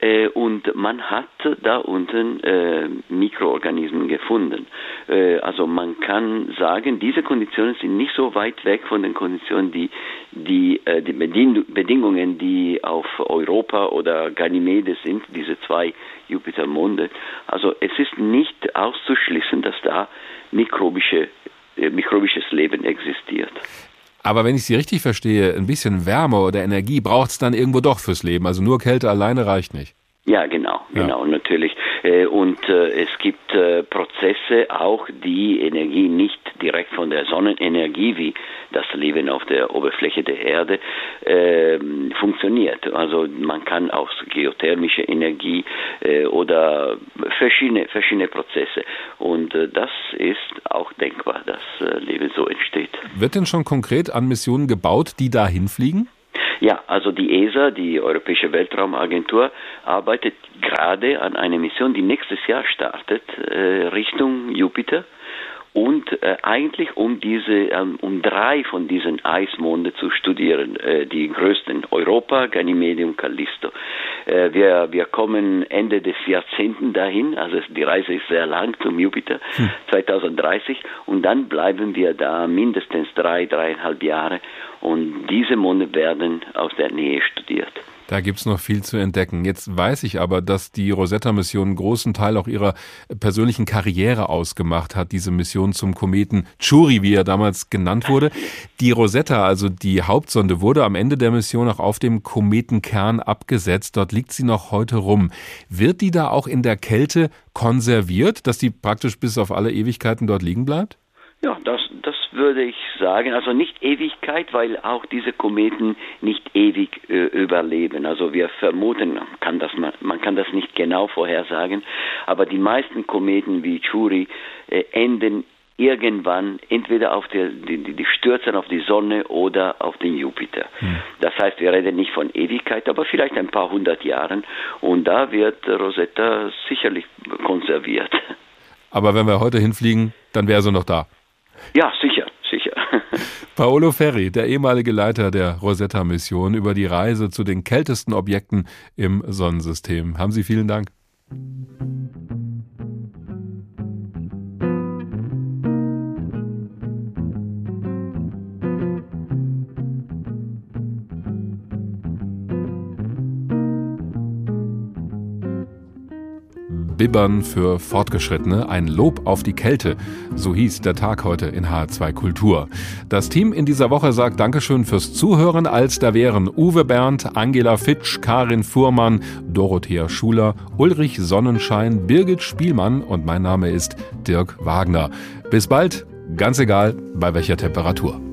äh, und man hat da unten äh, Mikroorganismen gefunden. Äh, also man kann sagen, diese Konditionen sind nicht so weit weg von den Konditionen, die die, äh, die Beding Bedingungen, die auf Europa oder Ganymedes sind, diese zwei Jupitermonde. Also es ist nicht auszuschließen, dass da mikrobische, äh, mikrobisches Leben existiert. Aber wenn ich Sie richtig verstehe, ein bisschen Wärme oder Energie braucht es dann irgendwo doch fürs Leben. Also nur Kälte alleine reicht nicht. Ja, genau, genau, natürlich. Äh, Und äh, es gibt äh, Prozesse auch, die Energie nicht direkt von der Sonnenenergie wie das Leben auf der Oberfläche der Erde ähm, funktioniert. Also man kann auch geothermische Energie oder verschiedene verschiedene Prozesse. Und das ist auch denkbar, dass Leben so entsteht. Wird denn schon konkret an Missionen gebaut, die da hinfliegen? Ja, also die ESA, die Europäische Weltraumagentur, arbeitet gerade an einer Mission, die nächstes Jahr startet, äh, Richtung Jupiter. Und äh, eigentlich um diese, ähm, um drei von diesen Eismonde zu studieren, äh, die größten Europa, Ganymede und Callisto. Äh, wir, wir kommen Ende des Jahrzehnten dahin, also die Reise ist sehr lang zum Jupiter, 2030, und dann bleiben wir da mindestens drei, dreieinhalb Jahre und diese Monde werden aus der Nähe studiert. Da gibt's noch viel zu entdecken. Jetzt weiß ich aber, dass die Rosetta-Mission einen großen Teil auch ihrer persönlichen Karriere ausgemacht hat, diese Mission zum Kometen Churi, wie er damals genannt wurde. Die Rosetta, also die Hauptsonde, wurde am Ende der Mission auch auf dem Kometenkern abgesetzt. Dort liegt sie noch heute rum. Wird die da auch in der Kälte konserviert, dass die praktisch bis auf alle Ewigkeiten dort liegen bleibt? Ja, das, das würde ich sagen. Also nicht Ewigkeit, weil auch diese Kometen nicht ewig äh, überleben. Also wir vermuten, man kann, das, man, man kann das nicht genau vorhersagen, aber die meisten Kometen wie Churi äh, enden irgendwann entweder auf der, die, die stürzen auf die Sonne oder auf den Jupiter. Das heißt, wir reden nicht von Ewigkeit, aber vielleicht ein paar hundert Jahren und da wird Rosetta sicherlich konserviert. Aber wenn wir heute hinfliegen, dann wäre sie noch da. Ja, sicher, sicher. Paolo Ferri, der ehemalige Leiter der Rosetta-Mission, über die Reise zu den kältesten Objekten im Sonnensystem. Haben Sie vielen Dank. Bibbern für Fortgeschrittene, ein Lob auf die Kälte. So hieß der Tag heute in H2 Kultur. Das Team in dieser Woche sagt Dankeschön fürs Zuhören, als da wären Uwe Berndt, Angela Fitsch, Karin Fuhrmann, Dorothea Schuler, Ulrich Sonnenschein, Birgit Spielmann und mein Name ist Dirk Wagner. Bis bald, ganz egal bei welcher Temperatur.